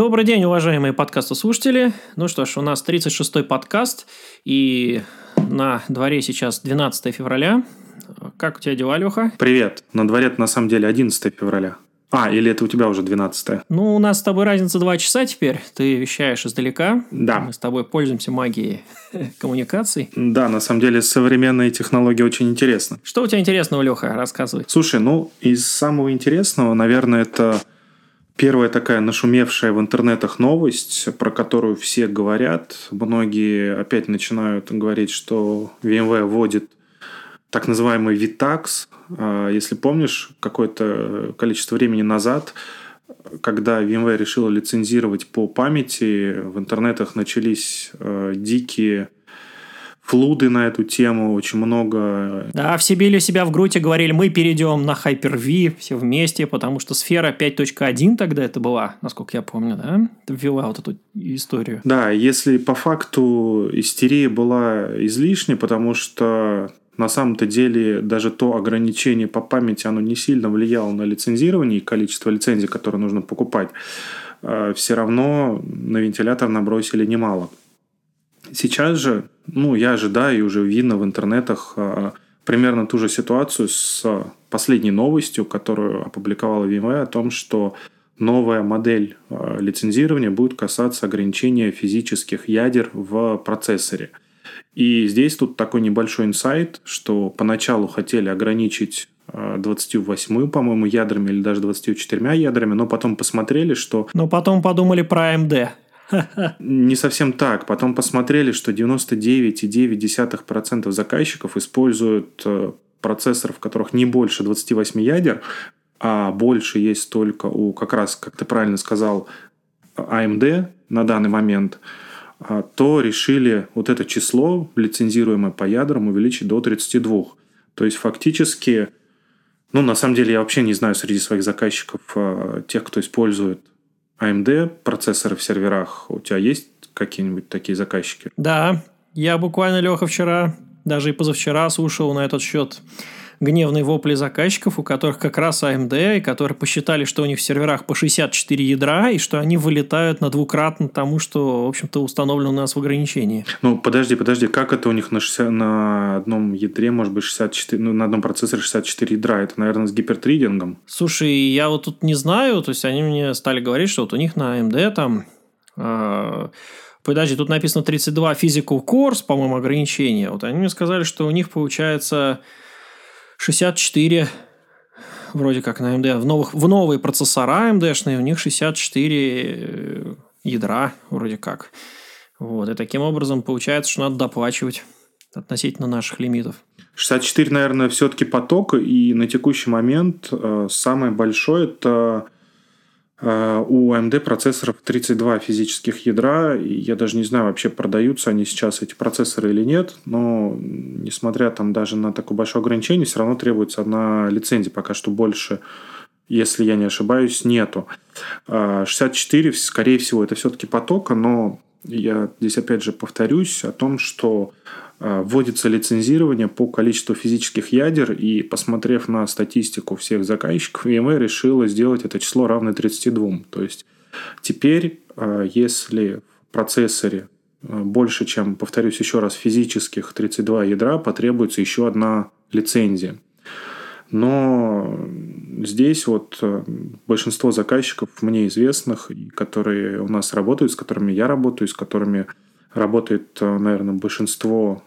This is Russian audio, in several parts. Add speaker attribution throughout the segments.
Speaker 1: Добрый день, уважаемые подкастослушатели. Ну что ж, у нас 36-й подкаст, и на дворе сейчас 12 февраля. Как у тебя дела, Леха?
Speaker 2: Привет. На дворе на самом деле 11 февраля. А, или это у тебя уже 12
Speaker 1: Ну, у нас с тобой разница 2 часа теперь. Ты вещаешь издалека.
Speaker 2: Да.
Speaker 1: Мы с тобой пользуемся магией коммуникаций.
Speaker 2: Да, на самом деле современные технологии очень интересны.
Speaker 1: Что у тебя интересного, Леха? Рассказывай.
Speaker 2: Слушай, ну, из самого интересного, наверное, это первая такая нашумевшая в интернетах новость, про которую все говорят. Многие опять начинают говорить, что VMware вводит так называемый VTAX. А, если помнишь, какое-то количество времени назад, когда VMware решила лицензировать по памяти, в интернетах начались э, дикие флуды на эту тему, очень много.
Speaker 1: Да, все били себя в грудь и говорили, мы перейдем на Hyper-V все вместе, потому что сфера 5.1 тогда это была, насколько я помню, да? Ввела вот эту историю.
Speaker 2: Да, если по факту истерия была излишней, потому что на самом-то деле даже то ограничение по памяти, оно не сильно влияло на лицензирование и количество лицензий, которые нужно покупать. А, Все равно на вентилятор набросили немало. Сейчас же, ну, я ожидаю, и уже видно в интернетах а, примерно ту же ситуацию с последней новостью, которую опубликовала VMware о том, что новая модель а, лицензирования будет касаться ограничения физических ядер в процессоре. И здесь тут такой небольшой инсайт, что поначалу хотели ограничить 28, по-моему, ядрами или даже 24 ядрами, но потом посмотрели, что...
Speaker 1: Но потом подумали про AMD.
Speaker 2: Не совсем так. Потом посмотрели, что 99,9% заказчиков используют э, процессоры, в которых не больше 28 ядер, а больше есть только у, как раз, как ты правильно сказал, AMD на данный момент, а, то решили вот это число, лицензируемое по ядрам, увеличить до 32. То есть фактически, ну на самом деле я вообще не знаю среди своих заказчиков э, тех, кто использует AMD процессоры в серверах. У тебя есть какие-нибудь такие заказчики?
Speaker 1: Да, я буквально, Леха, вчера, даже и позавчера слушал на этот счет гневные вопли заказчиков, у которых как раз AMD, и которые посчитали, что у них в серверах по 64 ядра, и что они вылетают на двукратно тому, что, в общем-то, установлено у нас в ограничении.
Speaker 2: Ну, подожди, подожди, как это у них на, 60, на одном ядре может быть 64, ну, на одном процессоре 64 ядра? Это, наверное, с гипертридингом?
Speaker 1: Слушай, я вот тут не знаю, то есть они мне стали говорить, что вот у них на AMD там... Э- Подожди, тут написано 32 Physical Cores, по-моему, ограничение. Вот они мне сказали, что у них получается 64 вроде как на AMD. В, новых, в новые процессора AMD-шные у них 64 ядра вроде как. Вот. И таким образом получается, что надо доплачивать относительно наших лимитов.
Speaker 2: 64, наверное, все-таки поток, и на текущий момент э, самое большое это э, у AMD процессоров 32 физических ядра, я даже не знаю, вообще продаются они сейчас, эти процессоры или нет, но несмотря там даже на такое большое ограничение, все равно требуется одна лицензия, пока что больше, если я не ошибаюсь, нету. 64, скорее всего, это все-таки потока, но я здесь опять же повторюсь о том, что вводится лицензирование по количеству физических ядер, и посмотрев на статистику всех заказчиков, VMware решила сделать это число равное 32. То есть теперь, если в процессоре больше, чем, повторюсь еще раз, физических 32 ядра, потребуется еще одна лицензия. Но здесь вот большинство заказчиков мне известных, которые у нас работают, с которыми я работаю, с которыми работает, наверное, большинство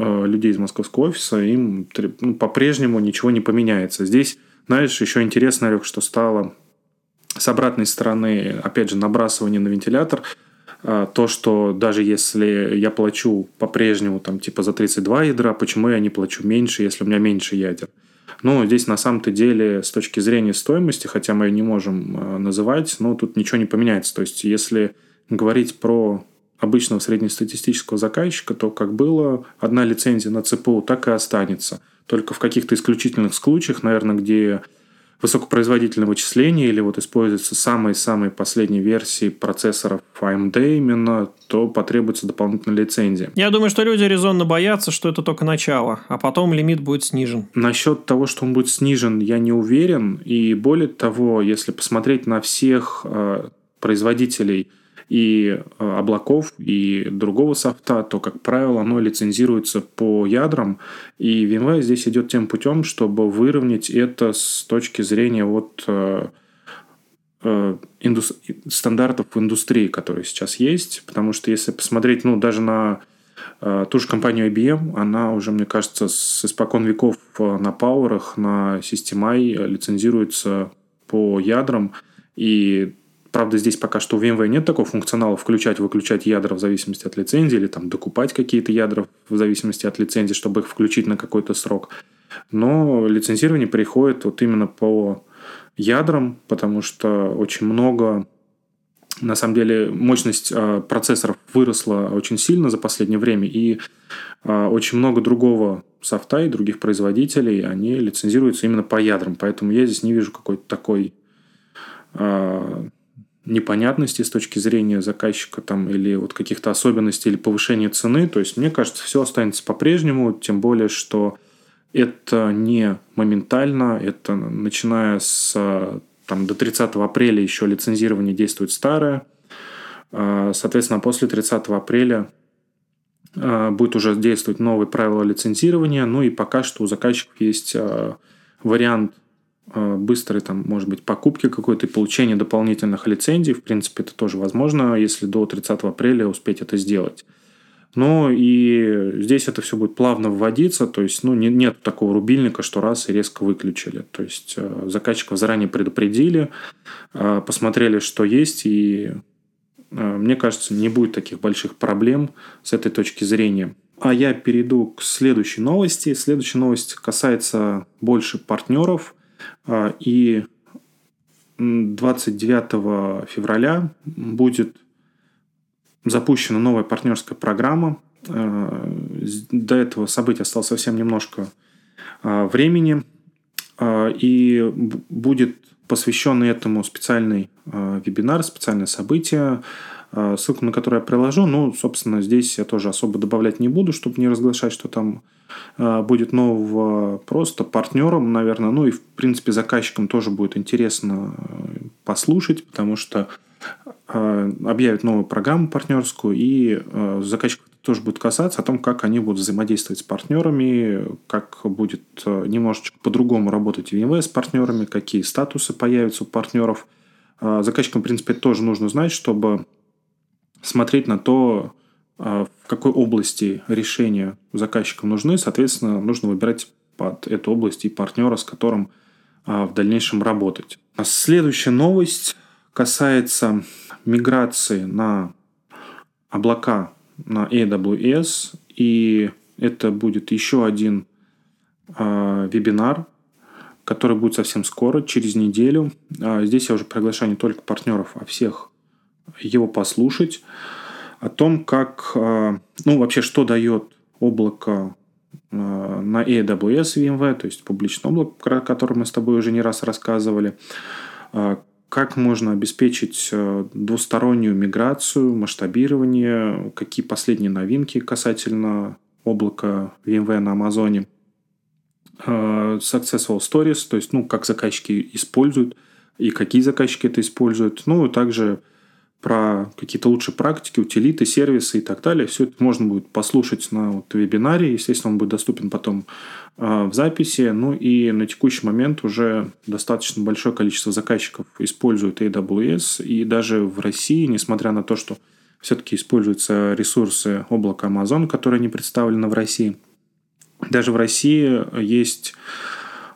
Speaker 2: людей из московского офиса, им ну, по-прежнему ничего не поменяется. Здесь, знаешь, еще интересно, Олег, что стало с обратной стороны, опять же, набрасывание на вентилятор, то, что даже если я плачу по-прежнему там типа за 32 ядра, почему я не плачу меньше, если у меня меньше ядер? Ну, здесь на самом-то деле с точки зрения стоимости, хотя мы ее не можем называть, но тут ничего не поменяется. То есть, если говорить про обычного среднестатистического заказчика, то как было одна лицензия на ЦПУ, так и останется. Только в каких-то исключительных случаях, наверное, где высокопроизводительное вычисление или вот используются самые-самые последние версии процессоров AMD именно, то потребуется дополнительная лицензия.
Speaker 1: Я думаю, что люди резонно боятся, что это только начало, а потом лимит будет снижен.
Speaker 2: Насчет того, что он будет снижен, я не уверен. И более того, если посмотреть на всех производителей и э, облаков, и другого софта, то, как правило, оно лицензируется по ядрам. И VMware здесь идет тем путем, чтобы выровнять это с точки зрения вот э, э, индус... стандартов в индустрии, которые сейчас есть. Потому что если посмотреть, ну, даже на ту же компанию IBM, она уже, мне кажется, с испокон веков на пауэрах, на System лицензируется по ядрам. И Правда, здесь пока что у VMware нет такого функционала включать-выключать ядра в зависимости от лицензии или там докупать какие-то ядра в зависимости от лицензии, чтобы их включить на какой-то срок. Но лицензирование приходит вот именно по ядрам, потому что очень много на самом деле мощность э, процессоров выросла очень сильно за последнее время, и э, очень много другого софта и других производителей, они лицензируются именно по ядрам. Поэтому я здесь не вижу какой-то такой э, непонятностей с точки зрения заказчика там, или вот каких-то особенностей или повышения цены. То есть, мне кажется, все останется по-прежнему, тем более, что это не моментально, это начиная с там, до 30 апреля еще лицензирование действует старое. А, соответственно, после 30 апреля а, будет уже действовать новые правила лицензирования. Ну и пока что у заказчиков есть а, вариант Э, быстрой, там, может быть, покупки какой-то и получения дополнительных лицензий. В принципе, это тоже возможно, если до 30 апреля успеть это сделать. Но и здесь это все будет плавно вводиться, то есть ну, не, нет такого рубильника, что раз и резко выключили. То есть э, заказчиков заранее предупредили, э, посмотрели, что есть, и мне кажется, не будет таких больших проблем с этой точки зрения. А я перейду к следующей новости. Следующая новость касается больше партнеров – и 29 февраля будет запущена новая партнерская программа. А, до этого события осталось совсем немножко а, времени. И будет посвященный этому специальный вебинар, специальное событие, ссылку на которое я приложу. Ну, собственно, здесь я тоже особо добавлять не буду, чтобы не разглашать, что там Э, будет нового просто партнером, наверное, ну и, в принципе, заказчикам тоже будет интересно э, послушать, потому что э, объявят новую программу партнерскую, и заказчиков тоже будет касаться о том, как они будут взаимодействовать с партнерами, как будет немножечко по-другому работать VMware с партнерами, какие статусы появятся у партнеров. Заказчикам, в принципе, тоже нужно знать, чтобы смотреть на то, а, в какой области решения заказчикам нужны, соответственно, нужно выбирать под эту область и партнера, с которым а, в дальнейшем работать. А следующая новость касается миграции на облака на AWS, и это будет еще один вебинар, который будет совсем скоро, через неделю. Здесь я уже приглашаю не только партнеров, а всех его послушать о том, как, э, ну, вообще, что дает облако э, на AWS VMware, то есть публичное облако, про которое мы с тобой уже не раз рассказывали, э, как можно обеспечить двустороннюю миграцию, масштабирование, какие последние новинки касательно облака VMware на Амазоне, Successful Stories, то есть, ну, как заказчики используют и какие заказчики это используют, ну, и также про какие-то лучшие практики, утилиты, сервисы и так далее. Все это можно будет послушать на вот вебинаре. Естественно, он будет доступен потом э, в записи. Ну и на текущий момент уже достаточно большое количество заказчиков используют AWS. И даже в России, несмотря на то, что все-таки используются ресурсы облака Amazon, которые не представлены в России, даже в России есть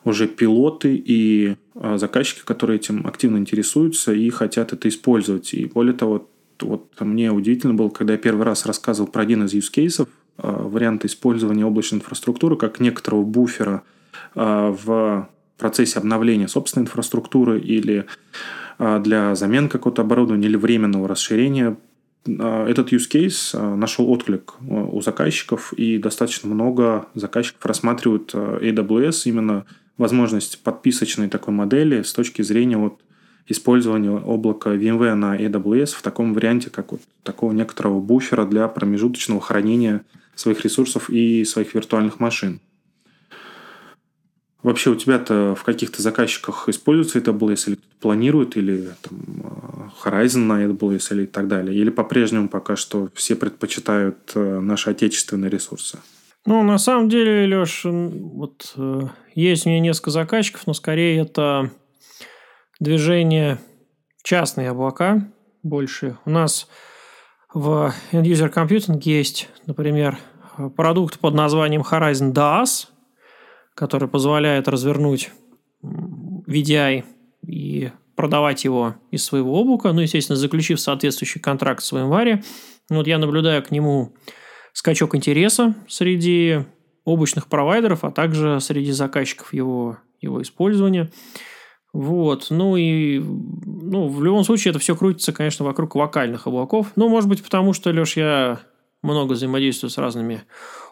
Speaker 2: уже пилоты и а, заказчики, которые этим активно интересуются и хотят это использовать. И более того, вот мне удивительно было, когда я первый раз рассказывал про один из use cases, а, варианта использования облачной инфраструктуры как некоторого буфера а, в процессе обновления собственной инфраструктуры или для замены какого-то оборудования или временного расширения этот use case нашел отклик у заказчиков, и достаточно много заказчиков рассматривают AWS именно возможность подписочной такой модели с точки зрения вот использования облака VMware на AWS в таком варианте, как вот такого некоторого буфера для промежуточного хранения своих ресурсов и своих виртуальных машин. Вообще у тебя-то в каких-то заказчиках используется AWS или планирует, или там, э, Horizon на AWS или так далее? Или по-прежнему пока что все предпочитают э, наши отечественные ресурсы?
Speaker 1: Ну, на самом деле, Леш, вот э, есть у меня несколько заказчиков, но скорее это движение в частные облака больше. У нас в End-User Computing есть, например, продукт под названием Horizon DAS – который позволяет развернуть VDI и продавать его из своего облака, ну, естественно, заключив соответствующий контракт с варе. Ну, вот я наблюдаю к нему скачок интереса среди облачных провайдеров, а также среди заказчиков его, его использования. Вот. Ну и ну, в любом случае это все крутится, конечно, вокруг локальных облаков. Ну, может быть, потому что, Леш, я много взаимодействую с разными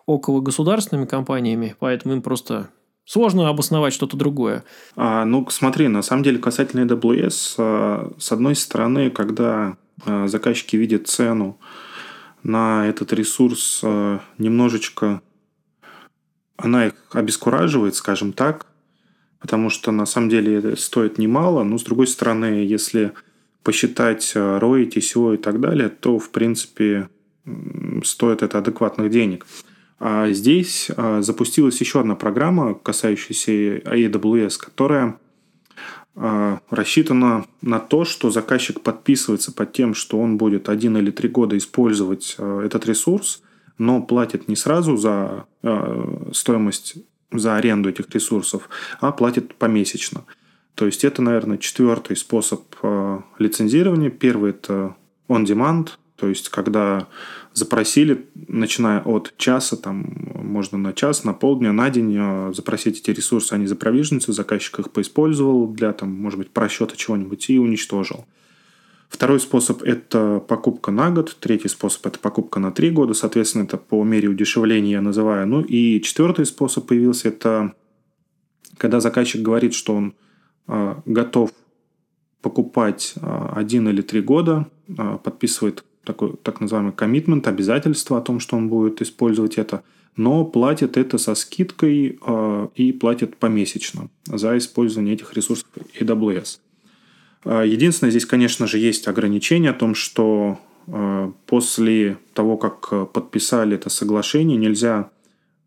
Speaker 1: около государственными компаниями, поэтому им просто сложно обосновать что-то другое.
Speaker 2: А, ну, смотри, на самом деле касательно AWS, а, с одной стороны, когда а, заказчики видят цену на этот ресурс а, немножечко она их обескураживает, скажем так, потому что на самом деле это стоит немало, но с другой стороны, если посчитать ROI, TCO и так далее, то в принципе стоит это адекватных денег. А здесь а, запустилась еще одна программа, касающаяся AWS, которая рассчитана на то, что заказчик подписывается под тем, что он будет один или три года использовать а, этот ресурс, но платит не сразу за стоимость, за аренду этих ресурсов, а платит помесячно. То есть это, наверное, четвертый способ лицензирования. Первый – это on-demand, то есть, когда запросили, начиная от часа, там, можно на час, на полдня, на день э, запросить эти ресурсы, они запровиживаются, заказчик их поиспользовал для, там, может быть, просчета чего-нибудь и уничтожил. Второй способ – это покупка на год. Третий способ – это покупка на три года. Соответственно, это по мере удешевления я называю. Ну и четвертый способ появился – это когда заказчик говорит, что он э, готов покупать э, один или три года, э, подписывает такой так называемый коммитмент, обязательство о том, что он будет использовать это, но платит это со скидкой э, и платит помесячно за использование этих ресурсов AWS. Э, единственное, здесь, конечно же, есть ограничение о том, что э, после того, как подписали это соглашение, нельзя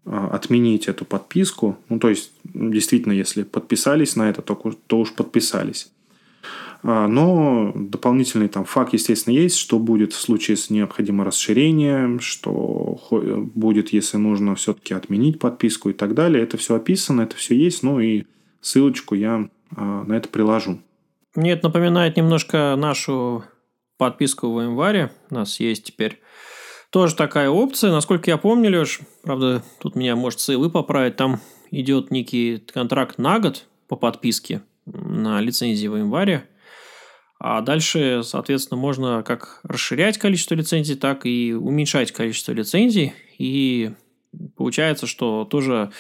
Speaker 2: отменить эту подписку. Ну, то есть, действительно, если подписались на это, то, то уж подписались. А, но дополнительный там факт, естественно, есть, что будет в случае с необходимым расширением, что будет, если нужно все-таки отменить подписку и так далее. Это все описано, это все есть, ну и ссылочку я а, на это приложу.
Speaker 1: Мне это напоминает немножко нашу подписку в январе. У нас есть теперь тоже такая опция. Насколько я помню, Леш, правда, тут меня может ссылы поправить, там идет некий контракт на год по подписке на лицензии в январе. А дальше, соответственно, можно как расширять количество лицензий, так и уменьшать количество лицензий. И получается, что тоже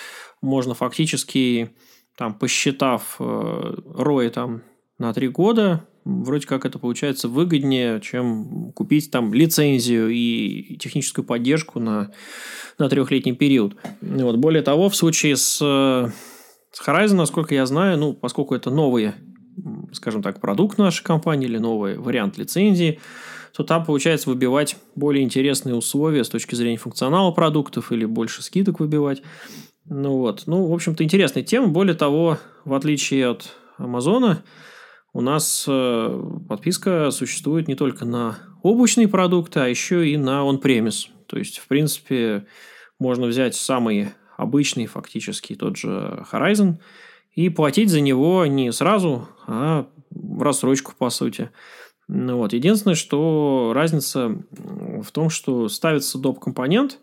Speaker 1: можно фактически, там, посчитав э, ROI там, на три года, вроде как это получается выгоднее, чем купить там лицензию и техническую поддержку на, на трехлетний период. Вот. Более того, в случае с, с Horizon, насколько я знаю, ну, поскольку это новые скажем так, продукт нашей компании или новый вариант лицензии, то там получается выбивать более интересные условия с точки зрения функционала продуктов или больше скидок выбивать. Ну вот. Ну, в общем-то, интересная тема. Более того, в отличие от Амазона, у нас э, подписка существует не только на облачные продукты, а еще и на on-premise. То есть, в принципе, можно взять самый обычный, фактически тот же Horizon – и платить за него не сразу, а в рассрочку, по сути. Ну, вот. Единственное, что разница в том, что ставится доп. компонент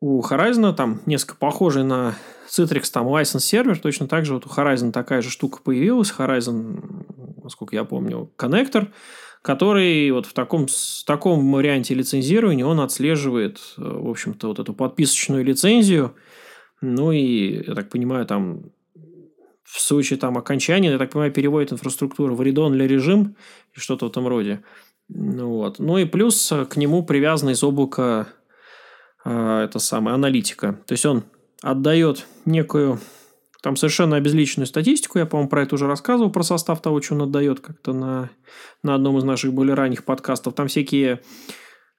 Speaker 1: у Horizon, там несколько похожий на Citrix, там license сервер, точно так же вот у Horizon такая же штука появилась, Horizon, насколько я помню, коннектор, который вот в таком, в таком варианте лицензирования он отслеживает, э, в общем-то, вот эту подписочную лицензию, ну и, я так понимаю, там в случае там окончания, я так понимаю, переводит инфраструктуру в read-only режим и что-то в этом роде. Ну, вот. ну и плюс к нему привязана из облака э, это самая аналитика. То есть он отдает некую там совершенно обезличенную статистику. Я, по-моему, про это уже рассказывал, про состав того, что он отдает как-то на, на одном из наших более ранних подкастов. Там всякие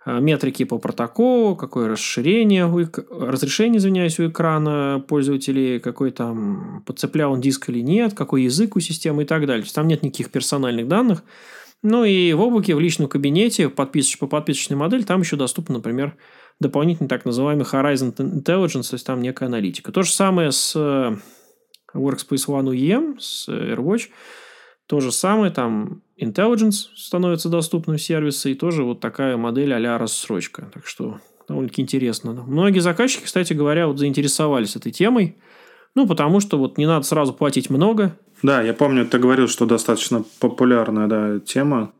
Speaker 1: метрики по протоколу, какое расширение, разрешение, извиняюсь, у экрана пользователей, какой там подцеплял он диск или нет, какой язык у системы и так далее. Там нет никаких персональных данных. Ну и в облаке, в личном кабинете, подписыч, по подписочной модели, там еще доступно, например, дополнительный так называемый Horizon Intelligence, то есть там некая аналитика. То же самое с э, Workspace ONE UEM, с AirWatch. То же самое, там Intelligence становится доступным сервисы, и тоже вот такая модель а рассрочка. Так что довольно-таки интересно. Многие заказчики, кстати говоря, вот заинтересовались этой темой. Ну, потому что вот не надо сразу платить много.
Speaker 2: Да, я помню, ты говорил, что достаточно популярная да, тема.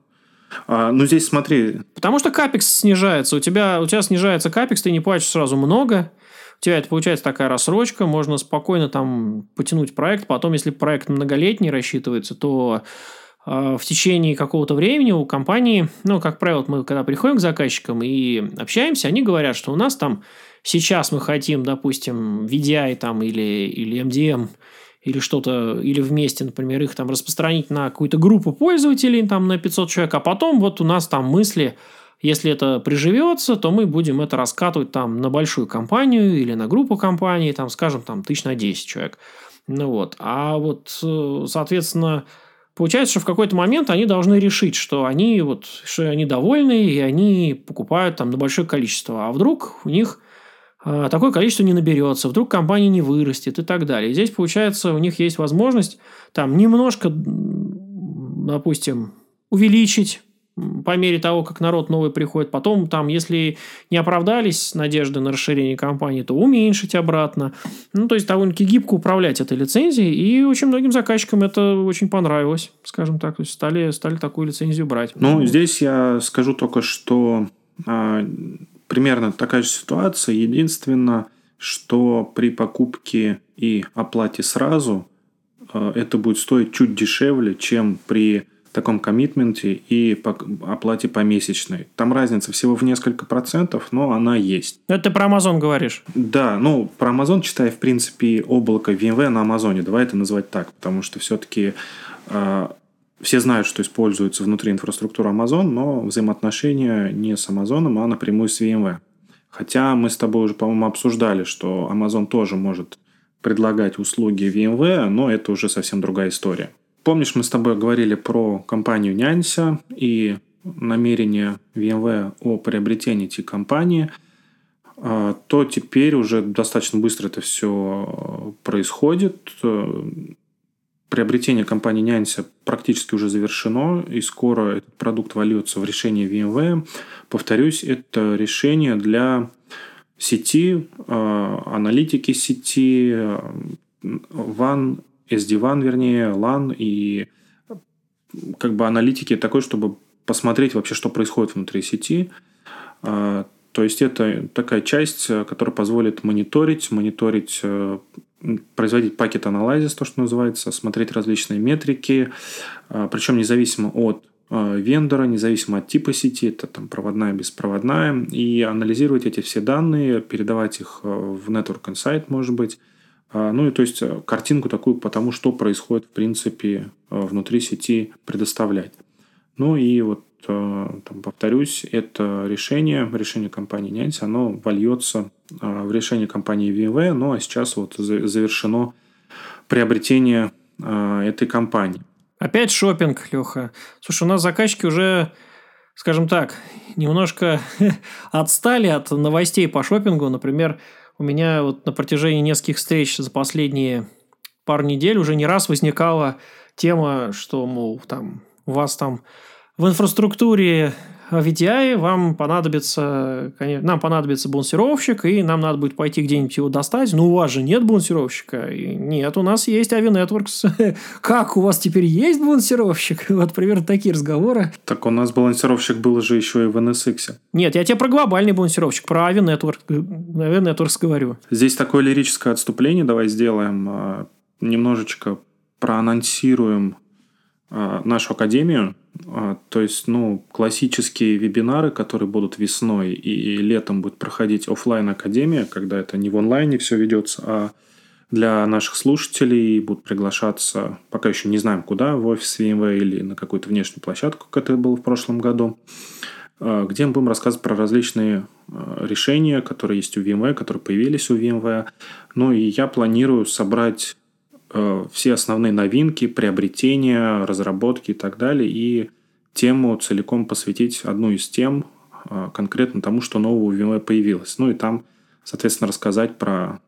Speaker 2: А, ну, здесь смотри.
Speaker 1: Потому что капекс снижается. У тебя, у тебя снижается капекс, ты не платишь сразу много. У тебя это получается такая рассрочка. Можно спокойно там потянуть проект. Потом, если проект многолетний рассчитывается, то а, в течение какого-то времени у компании, ну, как правило, мы когда приходим к заказчикам и общаемся, они говорят, что у нас там сейчас мы хотим, допустим, VDI там или, или MDM или что-то, или вместе, например, их там распространить на какую-то группу пользователей, там на 500 человек, а потом вот у нас там мысли, если это приживется, то мы будем это раскатывать там на большую компанию или на группу компаний, там, скажем, там тысяч на 10 человек. Ну вот. А вот, э, соответственно, получается, что в какой-то момент они должны решить, что они вот, что они довольны, и они покупают там на большое количество. А вдруг у них а, такое количество не наберется, вдруг компания не вырастет и так далее. И здесь, получается, у них есть возможность там немножко, допустим, увеличить по мере того, как народ новый приходит. Потом, там, если не оправдались надежды на расширение компании, то уменьшить обратно. Ну, то есть, довольно-таки гибко управлять этой лицензией. И очень многим заказчикам это очень понравилось, скажем так. То есть, стали, стали такую лицензию брать.
Speaker 2: Ну, здесь я скажу только, что а, примерно такая же ситуация. Единственное, что при покупке и оплате сразу э, это будет стоить чуть дешевле, чем при таком коммитменте и оплате помесячной. Там разница всего в несколько процентов, но она есть.
Speaker 1: Это ты про Amazon говоришь?
Speaker 2: Да, ну, про Amazon читая, в принципе, облако VMware на Амазоне. Давай это называть так, потому что все-таки э, все знают, что используется внутри инфраструктуры Amazon, но взаимоотношения не с Amazon, а напрямую с VMware. Хотя мы с тобой уже, по-моему, обсуждали, что Amazon тоже может предлагать услуги VMware, но это уже совсем другая история. Помнишь, мы с тобой говорили про компанию Нянься и намерение VMware о приобретении этой компании, а, то теперь уже достаточно быстро это все происходит приобретение компании Нянься практически уже завершено, и скоро этот продукт вольется в решение VMware. Повторюсь, это решение для сети, э, аналитики сети, WAN, SD-WAN, вернее, LAN и как бы аналитики такой, чтобы посмотреть вообще, что происходит внутри сети. Э, то есть это такая часть, которая позволит мониторить, мониторить э, производить пакет анализис, то, что называется, смотреть различные метрики, а, причем независимо от а, вендора, независимо от типа сети, это там проводная, беспроводная, и анализировать эти все данные, передавать их а, в Network Insight, может быть, ну и то есть картинку такую по тому, что происходит в принципе внутри сети предоставлять. Ну и вот Э, там, повторюсь, это решение, решение компании Нянси, оно вольется э, в решение компании VMware, ну а сейчас вот завершено приобретение э, этой компании.
Speaker 1: Опять шопинг, Леха. Слушай, у нас заказчики уже, скажем так, немножко отстали от новостей по шопингу. Например, у меня вот на протяжении нескольких встреч за последние пару недель уже не раз возникала тема, что, мол, там у вас там в инфраструктуре VDI вам понадобится, конечно, нам понадобится балансировщик, и нам надо будет пойти где-нибудь его достать. Но у вас же нет балансировщика. И нет, у нас есть Avi Networks. как, у вас теперь есть балансировщик? Вот примерно такие разговоры.
Speaker 2: Так у нас балансировщик был же еще и в NSX.
Speaker 1: Нет, я тебе про глобальный балансировщик, про Avi Networks, Avi Networks говорю.
Speaker 2: Здесь такое лирическое отступление давай сделаем. А, немножечко проанонсируем а, нашу академию. А, то есть, ну, классические вебинары, которые будут весной и летом будет проходить офлайн академия, когда это не в онлайне все ведется, а для наших слушателей будут приглашаться, пока еще не знаем куда, в офис VMware или на какую-то внешнюю площадку, как это было в прошлом году, э, где мы будем рассказывать про различные решения, которые есть у VMware, которые появились у VMware. Ну и я планирую собрать все основные новинки, приобретения, разработки и так далее, и тему целиком посвятить одну из тем конкретно тому, что нового у появилось. Ну и там, соответственно, рассказать про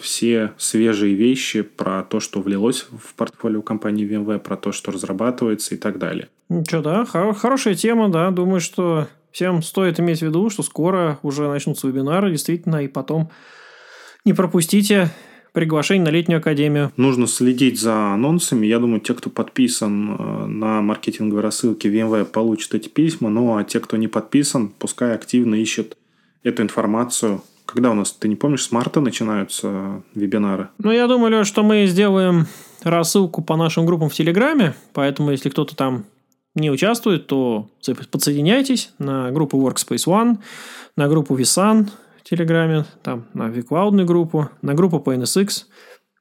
Speaker 2: все свежие вещи про то, что влилось в портфолио компании VMware, про то, что разрабатывается и так далее.
Speaker 1: Ну что, да, хор- хорошая тема, да. Думаю, что всем стоит иметь в виду, что скоро уже начнутся вебинары, действительно, и потом не пропустите приглашение на летнюю академию.
Speaker 2: Нужно следить за анонсами. Я думаю, те, кто подписан э, на маркетинговые рассылки VMware, получат эти письма. Ну, а те, кто не подписан, пускай активно ищет эту информацию когда у нас, ты не помнишь, с марта начинаются вебинары?
Speaker 1: Ну, я думаю, Леш, что мы сделаем рассылку по нашим группам в Телеграме, поэтому если кто-то там не участвует, то подсоединяйтесь на группу Workspace ONE, на группу Visan Телеграме, там на vCloud группу, на группу по NSX.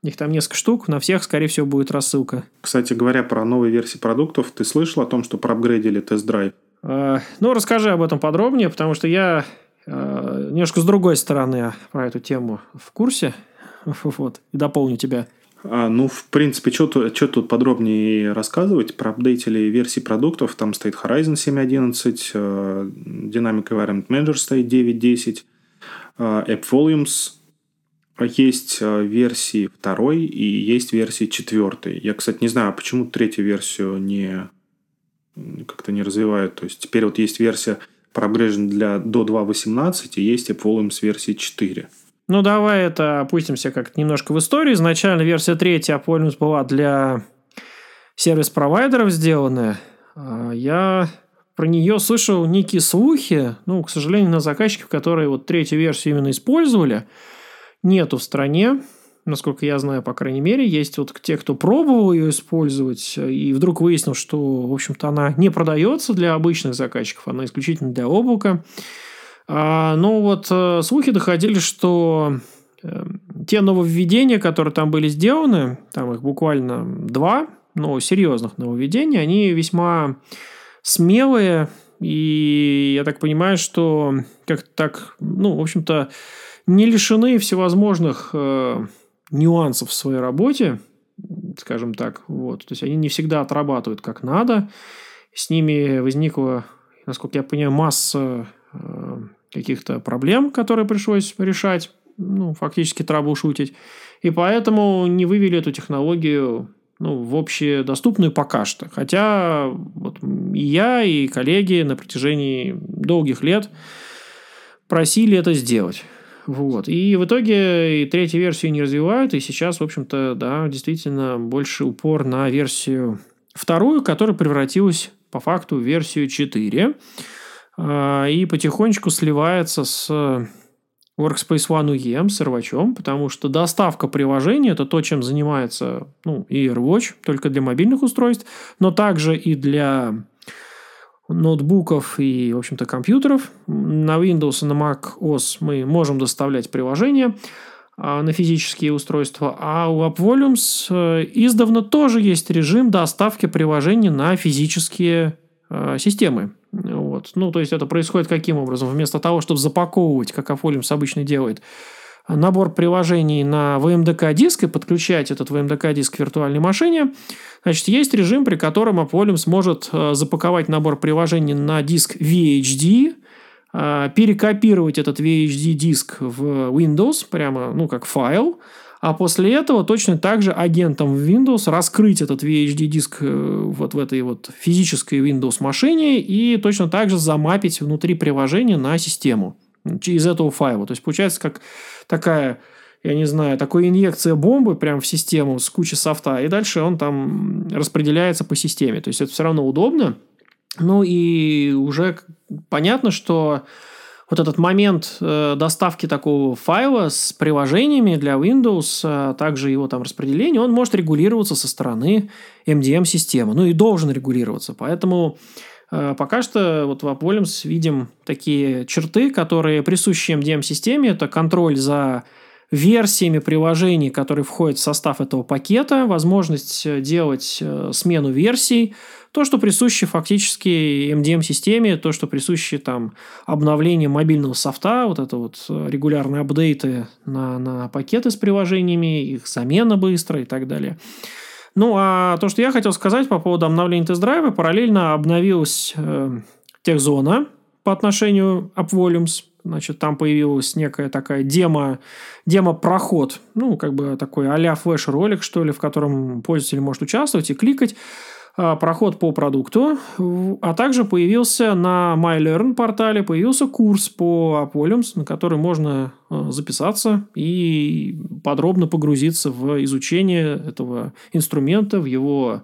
Speaker 1: Их там несколько штук, на всех, скорее всего, будет рассылка.
Speaker 2: Кстати говоря, про новые версии продуктов, ты слышал о том, что проапгрейдили тест-драйв?
Speaker 1: Э, ну, расскажи об этом подробнее, потому что я Э, немножко с другой стороны про эту тему в курсе. Вот, и дополню тебя.
Speaker 2: А, ну, в принципе, что тут, тут подробнее рассказывать? Про апдейтили версии продуктов. Там стоит Horizon 7.11, э, Dynamic Environment Manager стоит 9.10, э, App Volumes есть версии второй и есть версии четвертой. Я, кстати, не знаю, почему третью версию не как-то не развивают. То есть теперь вот есть версия прогрежен для до 2.18 и есть AppVolume с версии 4.
Speaker 1: Ну, давай это опустимся как немножко в историю. Изначально версия 3 AppVolume была для сервис-провайдеров сделанная. А я про нее слышал некие слухи, ну, к сожалению, на заказчиков, которые вот третью версию именно использовали, нету в стране насколько я знаю, по крайней мере, есть вот те, кто пробовал ее использовать, и вдруг выяснил, что, в общем-то, она не продается для обычных заказчиков, она исключительно для облака. А, но вот э, слухи доходили, что э, те нововведения, которые там были сделаны, там их буквально два, но серьезных нововведений, они весьма смелые, и я так понимаю, что как-то так, ну, в общем-то, не лишены всевозможных э, нюансов в своей работе, скажем так. Вот. То есть они не всегда отрабатывают как надо. С ними возникла, насколько я понимаю, масса э, каких-то проблем, которые пришлось решать, ну, фактически траблшутить. И поэтому не вывели эту технологию ну, в общедоступную пока что. Хотя вот и я, и коллеги на протяжении долгих лет просили это сделать. Вот. И в итоге и третью версию не развивают, и сейчас, в общем-то, да, действительно больше упор на версию вторую, которая превратилась по факту в версию 4 а, и потихонечку сливается с Workspace ONE UEM сервачом, потому что доставка приложения – это то, чем занимается ну, и AirWatch, только для мобильных устройств, но также и для ноутбуков и, в общем-то, компьютеров. На Windows и на Mac OS мы можем доставлять приложения а, на физические устройства, а у AppVolumes э, издавна тоже есть режим доставки приложений на физические э, системы. Вот. Ну, то есть это происходит каким образом? Вместо того, чтобы запаковывать, как AppVolumes обычно делает, набор приложений на VMDK диск и подключать этот VMDK диск к виртуальной машине, значит, есть режим, при котором AppVolume сможет э, запаковать набор приложений на диск VHD, э, перекопировать этот VHD диск в Windows, прямо, ну, как файл, а после этого точно так же агентом в Windows раскрыть этот VHD диск э, вот в этой вот физической Windows машине и точно так же замапить внутри приложения на систему из этого файла. То есть получается как такая, я не знаю, такой инъекция бомбы прямо в систему с кучей софта, и дальше он там распределяется по системе. То есть это все равно удобно. Ну и уже понятно, что вот этот момент э, доставки такого файла с приложениями для Windows, а также его там распределение, он может регулироваться со стороны MDM-системы. Ну и должен регулироваться. Поэтому Э, пока что вот в AppVolumes видим такие черты, которые присущи MDM-системе. Это контроль за версиями приложений, которые входят в состав этого пакета, возможность э, делать э, смену версий, то, что присуще фактически MDM-системе, то, что присуще там обновлению мобильного софта, вот это вот э, регулярные апдейты на, на пакеты с приложениями, их замена быстрая и так далее. Ну, а то, что я хотел сказать по поводу обновления тест-драйва, параллельно обновилась э, техзона по отношению AppVolumes. Значит, там появилась некая такая демо, демо-проход, ну, как бы такой а-ля флеш-ролик, что ли, в котором пользователь может участвовать и кликать. А, проход по продукту, а также появился на MyLearn портале появился курс по Appoliums, на который можно а, записаться и подробно погрузиться в изучение этого инструмента, в его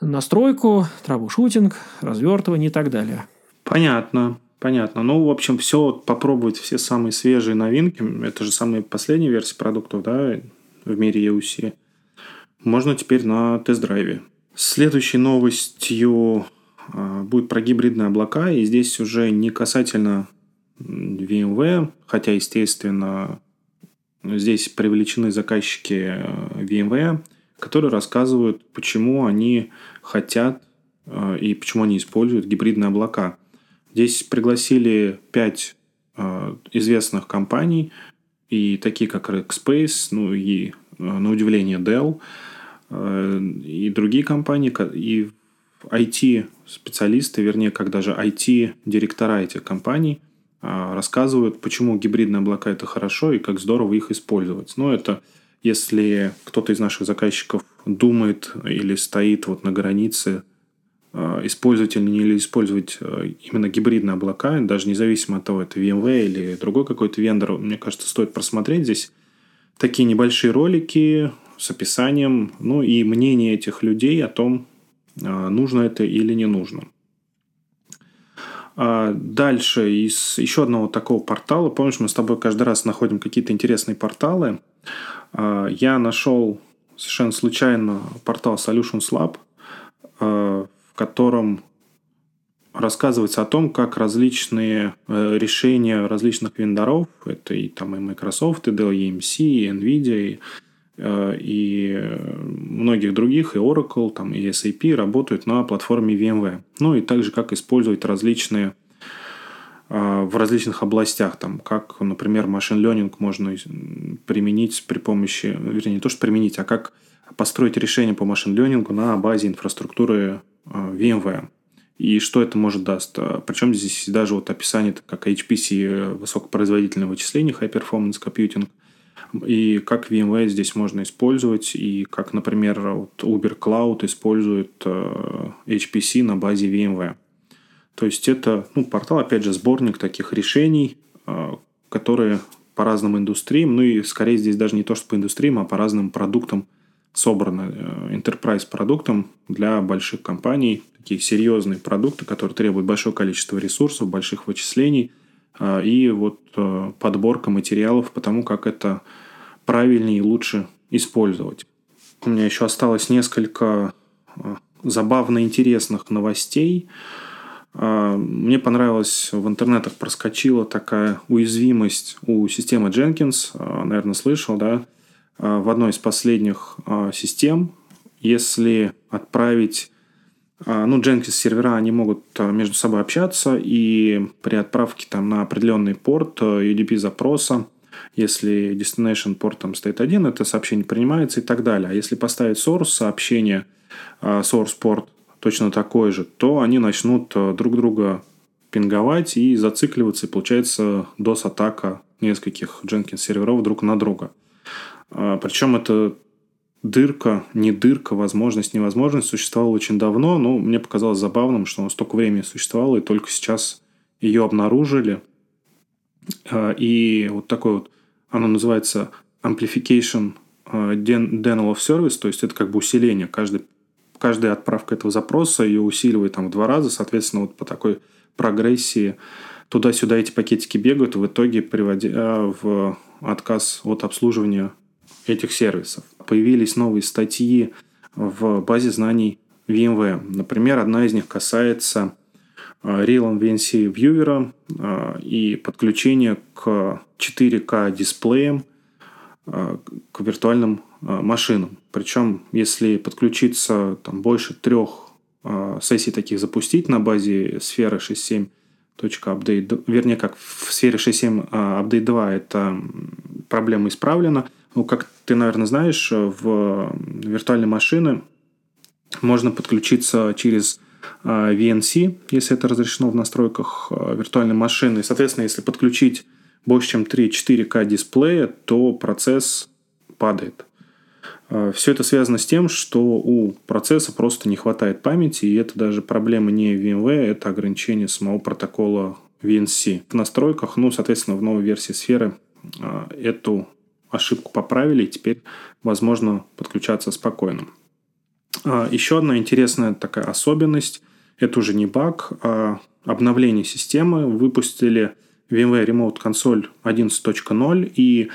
Speaker 1: настройку, troubleshooting, развертывание и так далее.
Speaker 2: Понятно. Понятно. Ну, в общем, все попробовать, все самые свежие новинки. Это же самые последние версии продуктов, да, в мире EUC. Можно теперь на тест-драйве. Следующей новостью а, будет про гибридные облака, и здесь уже не касательно VMware, хотя, естественно, здесь привлечены заказчики а, VMware, которые рассказывают, почему они хотят а, и почему они используют гибридные облака. Здесь пригласили пять известных компаний, и такие как Rackspace, ну и, на удивление, Dell – и другие компании, и IT-специалисты, вернее, как даже IT-директора этих компаний а, рассказывают, почему гибридные облака это хорошо и как здорово их использовать. Но это если кто-то из наших заказчиков думает или стоит вот на границе а, использовать или не использовать а, именно гибридные облака, даже независимо от того, это VMware или другой какой-то вендор, мне кажется, стоит просмотреть здесь такие небольшие ролики, с описанием, ну и мнение этих людей о том, а, нужно это или не нужно. А дальше из еще одного такого портала, помнишь, мы с тобой каждый раз находим какие-то интересные порталы. А, я нашел совершенно случайно портал Solutions Lab, в котором рассказывается о том, как различные э, решения различных вендоров, это и там и Microsoft, и Dell EMC, и NVIDIA, и и многих других, и Oracle, там, и SAP работают на платформе VMware. Ну и также как использовать различные э, в различных областях, там, как, например, машин learning можно применить при помощи, вернее, не то, что применить, а как построить решение по машин learning на базе инфраструктуры э, VMware. И что это может даст. Причем здесь даже вот описание, как HPC, высокопроизводительное вычисление, High Performance Computing – и как VMware здесь можно использовать, и как, например, вот Uber Cloud использует э, HPC на базе VMware. То есть это ну, портал, опять же, сборник таких решений, э, которые по разным индустриям, ну и скорее здесь даже не то, что по индустриям, а по разным продуктам собраны, э, enterprise продуктам для больших компаний, такие серьезные продукты, которые требуют большое количество ресурсов, больших вычислений – и вот э, подборка материалов по тому, как это правильнее и лучше использовать. У меня еще осталось несколько э, забавно интересных новостей. А, мне понравилось, в интернетах проскочила такая уязвимость у системы Jenkins, а, наверное, слышал, да, в одной из последних систем, если отправить а, ну, Jenkins сервера, они могут а, между собой общаться, и при отправке там на определенный порт UDP э, запроса, если destination порт там стоит один, это сообщение принимается и так далее. А если поставить source сообщение, а, source порт точно такой же, то они начнут друг друга пинговать и зацикливаться, и получается DOS-атака нескольких Jenkins серверов друг на друга. Причем это дырка, не дырка, возможность, невозможность существовала очень давно, но мне показалось забавным, что она столько времени существовала, и только сейчас ее обнаружили. А, и вот такой вот, оно называется amplification а, denial of service, то есть это как бы усиление. Каждый, каждая отправка этого запроса ее усиливает там в два раза, соответственно, вот по такой прогрессии туда-сюда эти пакетики бегают, в итоге приводя в отказ от обслуживания этих сервисов. Появились новые статьи в базе знаний VMware. Например, одна из них касается э, Real VNC Viewer э, и подключения к 4K дисплеям к виртуальным машинам. Причем, если подключиться там, больше трех сессий таких запустить на базе сферы 6.7, update, вернее, как в сфере 6.7 update 2 эта проблема исправлена. Ну, как ты, наверное, знаешь, в виртуальные машины можно подключиться через VNC, если это разрешено в настройках виртуальной машины. Соответственно, если подключить больше, чем 3-4К дисплея, то процесс падает. Все это связано с тем, что у процесса просто не хватает памяти, и это даже проблема не VMware, это ограничение самого протокола VNC. В настройках, ну, соответственно, в новой версии сферы эту ошибку поправили, и теперь возможно подключаться спокойно. Еще одна интересная такая особенность, это уже не баг, а обновление системы. Выпустили VMware Remote Console 11.0, и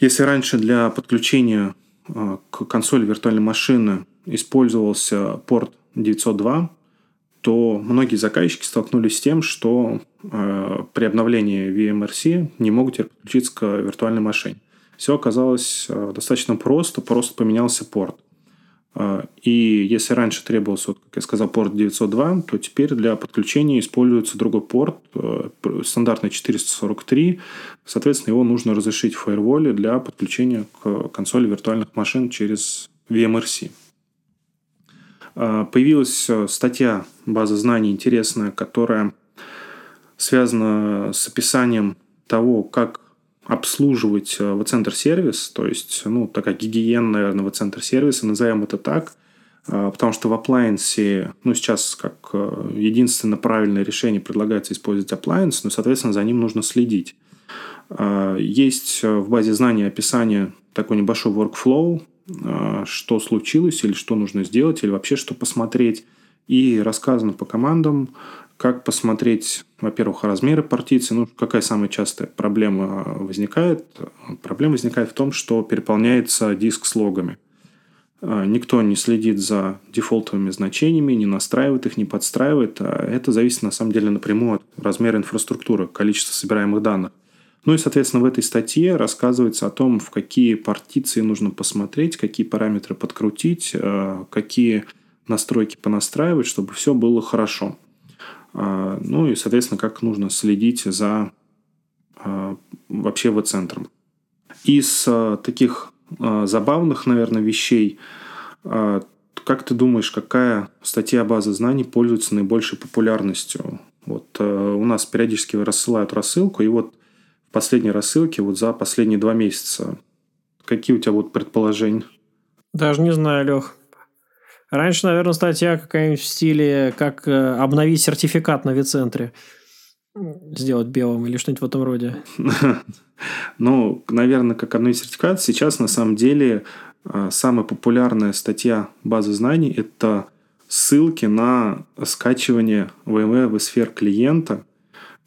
Speaker 2: если раньше для подключения а, к консоли виртуальной машины использовался порт 902, то многие заказчики столкнулись с тем, что э, при обновлении VMRC не могут теперь подключиться к виртуальной машине. Все оказалось э, достаточно просто, просто поменялся порт. Э, и если раньше требовался, как я сказал, порт 902, то теперь для подключения используется другой порт, э, стандартный 443. Соответственно, его нужно разрешить в фаерволе для подключения к консоли виртуальных машин через VMRC. Появилась статья базы знаний интересная, которая связана с описанием того, как обслуживать э, в центр сервис, то есть, ну, такая гигиена, наверное, в центр сервиса, назовем это так, э, потому что в appliance, ну, сейчас как э, единственное правильное решение предлагается использовать appliance, но, соответственно, за ним нужно следить. Есть в базе знаний описание такой небольшой workflow, что случилось или что нужно сделать, или вообще что посмотреть. И рассказано по командам, как посмотреть, во-первых, размеры партиции. Ну, какая самая частая проблема возникает? Проблема возникает в том, что переполняется диск с логами. А, никто не следит за дефолтовыми значениями, не настраивает их, не подстраивает. А это зависит на самом деле напрямую от размера инфраструктуры, количества собираемых данных. Ну и, соответственно, в этой статье рассказывается о том, в какие партиции нужно посмотреть, какие параметры подкрутить, а, какие настройки понастраивать, чтобы все было хорошо. А, ну и, соответственно, как нужно следить за а, вообще в-центром. Из а, таких забавных, наверное, вещей, как ты думаешь, какая статья базы знаний пользуется наибольшей популярностью? Вот у нас периодически рассылают рассылку, и вот в последней рассылке вот за последние два месяца какие у тебя вот предположения?
Speaker 1: Даже не знаю, Лех. Раньше, наверное, статья какая-нибудь в стиле «Как э, обновить сертификат на Вицентре». Сделать белым или что-нибудь в этом роде.
Speaker 2: Ну, наверное, как обновить сертификат. Сейчас, на самом деле, э, самая популярная статья базы знаний – это ссылки на скачивание VMware в сфер клиента.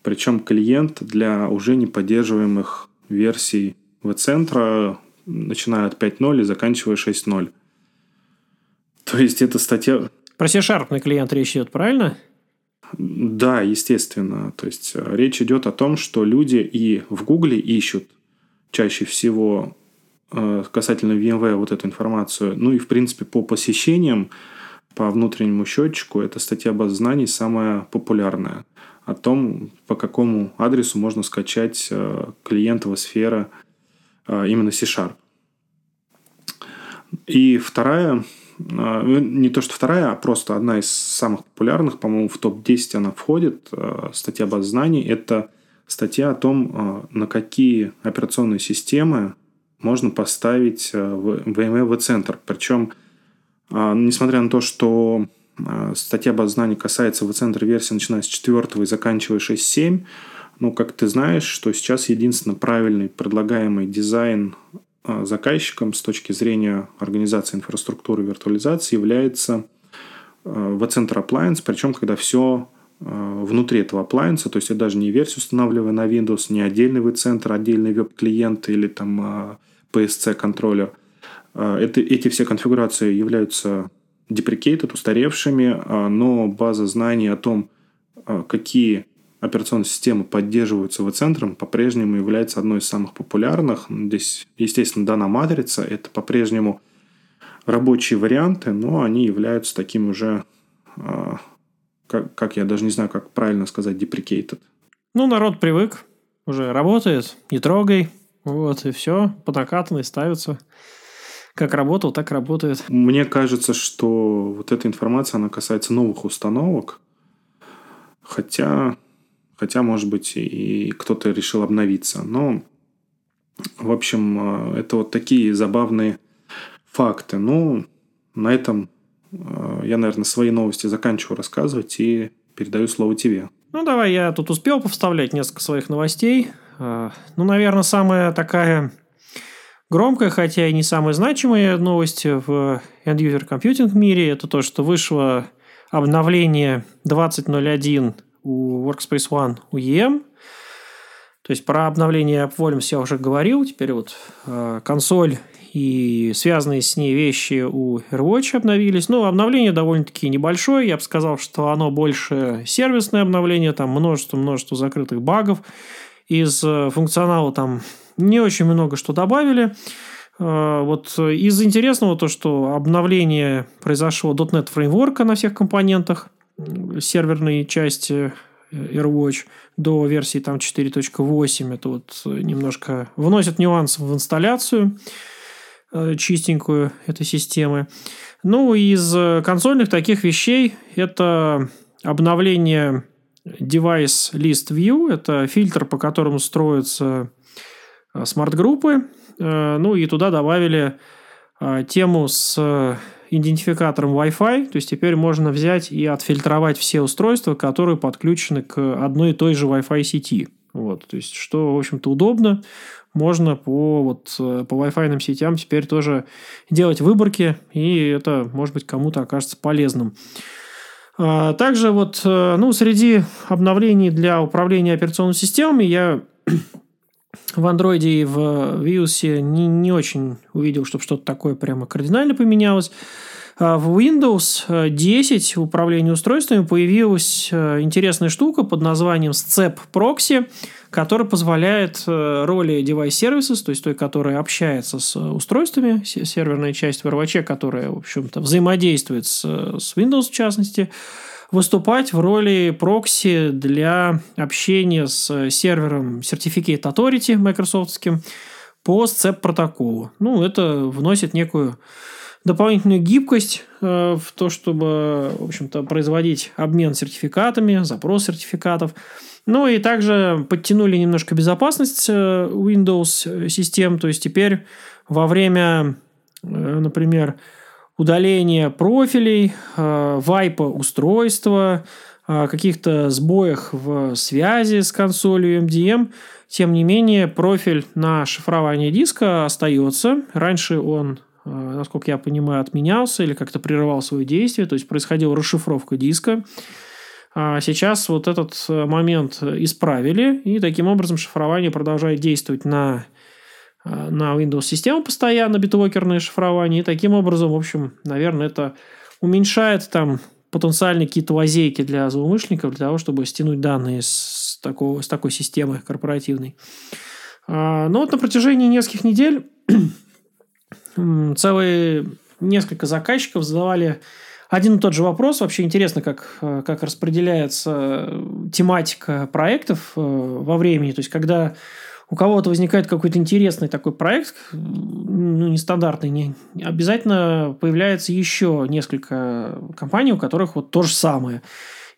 Speaker 2: Причем клиент для уже не поддерживаемых версий V-центра, начиная от 5.0 и заканчивая 6.0. То есть эта статья...
Speaker 1: Про C-Sharp клиент речь идет, правильно?
Speaker 2: Да, естественно. То есть э, речь идет о том, что люди и в Гугле ищут чаще всего э, касательно VMware вот эту информацию. Ну и, в принципе, по посещениям, по внутреннему счетчику, эта статья баз знаний самая популярная. О том, по какому адресу можно скачать э, клиентовая сфера именно C-Sharp. И вторая не то, что вторая, а просто одна из самых популярных, по-моему, в топ-10 она входит, а, статья баз знаний, это статья о том, а, на какие операционные системы можно поставить VMware V-центр. Причем, несмотря на то, что статья баз знаний касается V-центра версии, начиная с 4 и заканчивая 6.7, ну, как ты знаешь, что сейчас единственно правильный предлагаемый дизайн а, заказчиком с точки зрения организации инфраструктуры виртуализации является а, vCenter Appliance, причем когда все а, внутри этого appliance, то есть я даже не версию устанавливаю на Windows, не отдельный vCenter, отдельный веб-клиент или там PSC контроллер. Это, эти все конфигурации являются deprecated, устаревшими, но база знаний о том, какие операционной системы поддерживаются V-центром, по-прежнему является одной из самых популярных. Здесь, естественно, дана матрица. Это по-прежнему рабочие варианты, но они являются таким уже, а, как, как я даже не знаю, как правильно сказать, deprecated.
Speaker 1: Ну, народ привык, уже работает, не трогай, вот, и все, по накатанной ставится. Как работал, так работает.
Speaker 2: Мне кажется, что вот эта информация, она касается новых установок, хотя, хотя может быть, и кто-то решил обновиться. Но, в общем, э, это вот такие забавные факты. Ну, на этом э, я, наверное, свои новости заканчиваю рассказывать и передаю слово тебе.
Speaker 1: Ну, давай я тут успел повставлять несколько своих новостей. Э, ну, наверное, самая такая громкая, хотя и не самая значимая новость в End-User Computing мире – это то, что вышло обновление 20.01 у Workspace ONE UEM. То есть про обновление Volumes я уже говорил. Теперь вот э, консоль и связанные с ней вещи у AirWatch обновились. Ну, обновление довольно-таки небольшое. Я бы сказал, что оно больше сервисное обновление. Там множество-множество закрытых багов. Из э, функционала там не очень много что добавили. Э, вот из интересного то, что обновление произошло .NET фреймворка на всех компонентах серверной части AirWatch до версии там 4.8. Это вот немножко вносит нюанс в инсталляцию э, чистенькую этой системы. Ну, из консольных таких вещей это обновление Device List View. Это фильтр, по которому строятся э, смарт-группы. Э, ну, и туда добавили тему с идентификатором Wi-Fi, то есть теперь можно взять и отфильтровать все устройства, которые подключены к одной и той же Wi-Fi сети. Вот, то есть, что, в общем-то, удобно. Можно по, вот, по Wi-Fi сетям теперь тоже делать выборки, и это, может быть, кому-то окажется полезным. А, также вот, э, ну, среди обновлений для управления операционными системами я в Android и в Windows не, не очень увидел, чтобы что-то такое прямо кардинально поменялось. А в Windows 10 в управлении устройствами появилась э, интересная штука под названием Sцep Proxy, которая позволяет э, роли device services, то есть той, которая общается с устройствами, серверная часть в RWC, которая, в общем-то, взаимодействует с, с Windows в частности, выступать в роли прокси для общения с сервером Certificate Authority майкрософтским по SCEP протоколу. Ну, это вносит некую дополнительную гибкость э, в то, чтобы, в общем-то, производить обмен сертификатами, запрос сертификатов. Ну и также подтянули немножко безопасность э, Windows систем, то есть теперь во время, э, например, удаления профилей, э, вайпа устройства, э, каких-то сбоях в связи с консолью MDM. Тем не менее, профиль на шифрование диска остается. Раньше он, э, насколько я понимаю, отменялся или как-то прерывал свое действие, то есть происходила расшифровка диска. А сейчас вот этот момент исправили, и таким образом шифрование продолжает действовать на на Windows систему постоянно, битлокерное шифрование. И таким образом, в общем, наверное, это уменьшает там потенциальные какие-то лазейки для злоумышленников для того, чтобы стянуть данные с, такого, с такой системы корпоративной. А, но вот на протяжении нескольких недель целые несколько заказчиков задавали один и тот же вопрос. Вообще интересно, как, э, как распределяется тематика проектов э, во времени. То есть, когда у кого-то возникает какой-то интересный такой проект, ну, нестандартный, не, обязательно появляется еще несколько компаний, у которых вот то же самое.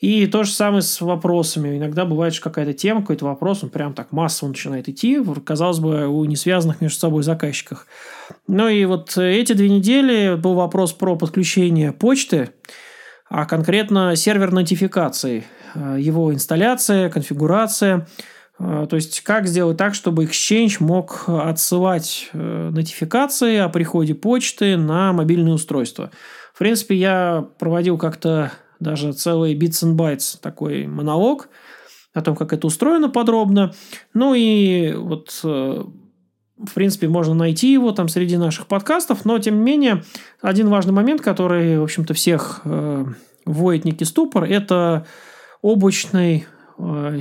Speaker 1: И то же самое с вопросами. Иногда бывает, что какая-то тема, какой-то вопрос, он прям так массово начинает идти, казалось бы, у несвязанных между собой заказчиках. Ну и вот эти две недели был вопрос про подключение почты, а конкретно сервер нотификации, его инсталляция, конфигурация – то есть, как сделать так, чтобы Exchange мог отсылать э, нотификации о приходе почты на мобильные устройства. В принципе, я проводил как-то даже целый Bits and Bytes такой монолог о том, как это устроено подробно. Ну и вот, э, в принципе, можно найти его там среди наших подкастов, но, тем не менее, один важный момент, который, в общем-то, всех э, вводит некий ступор, это облачный э,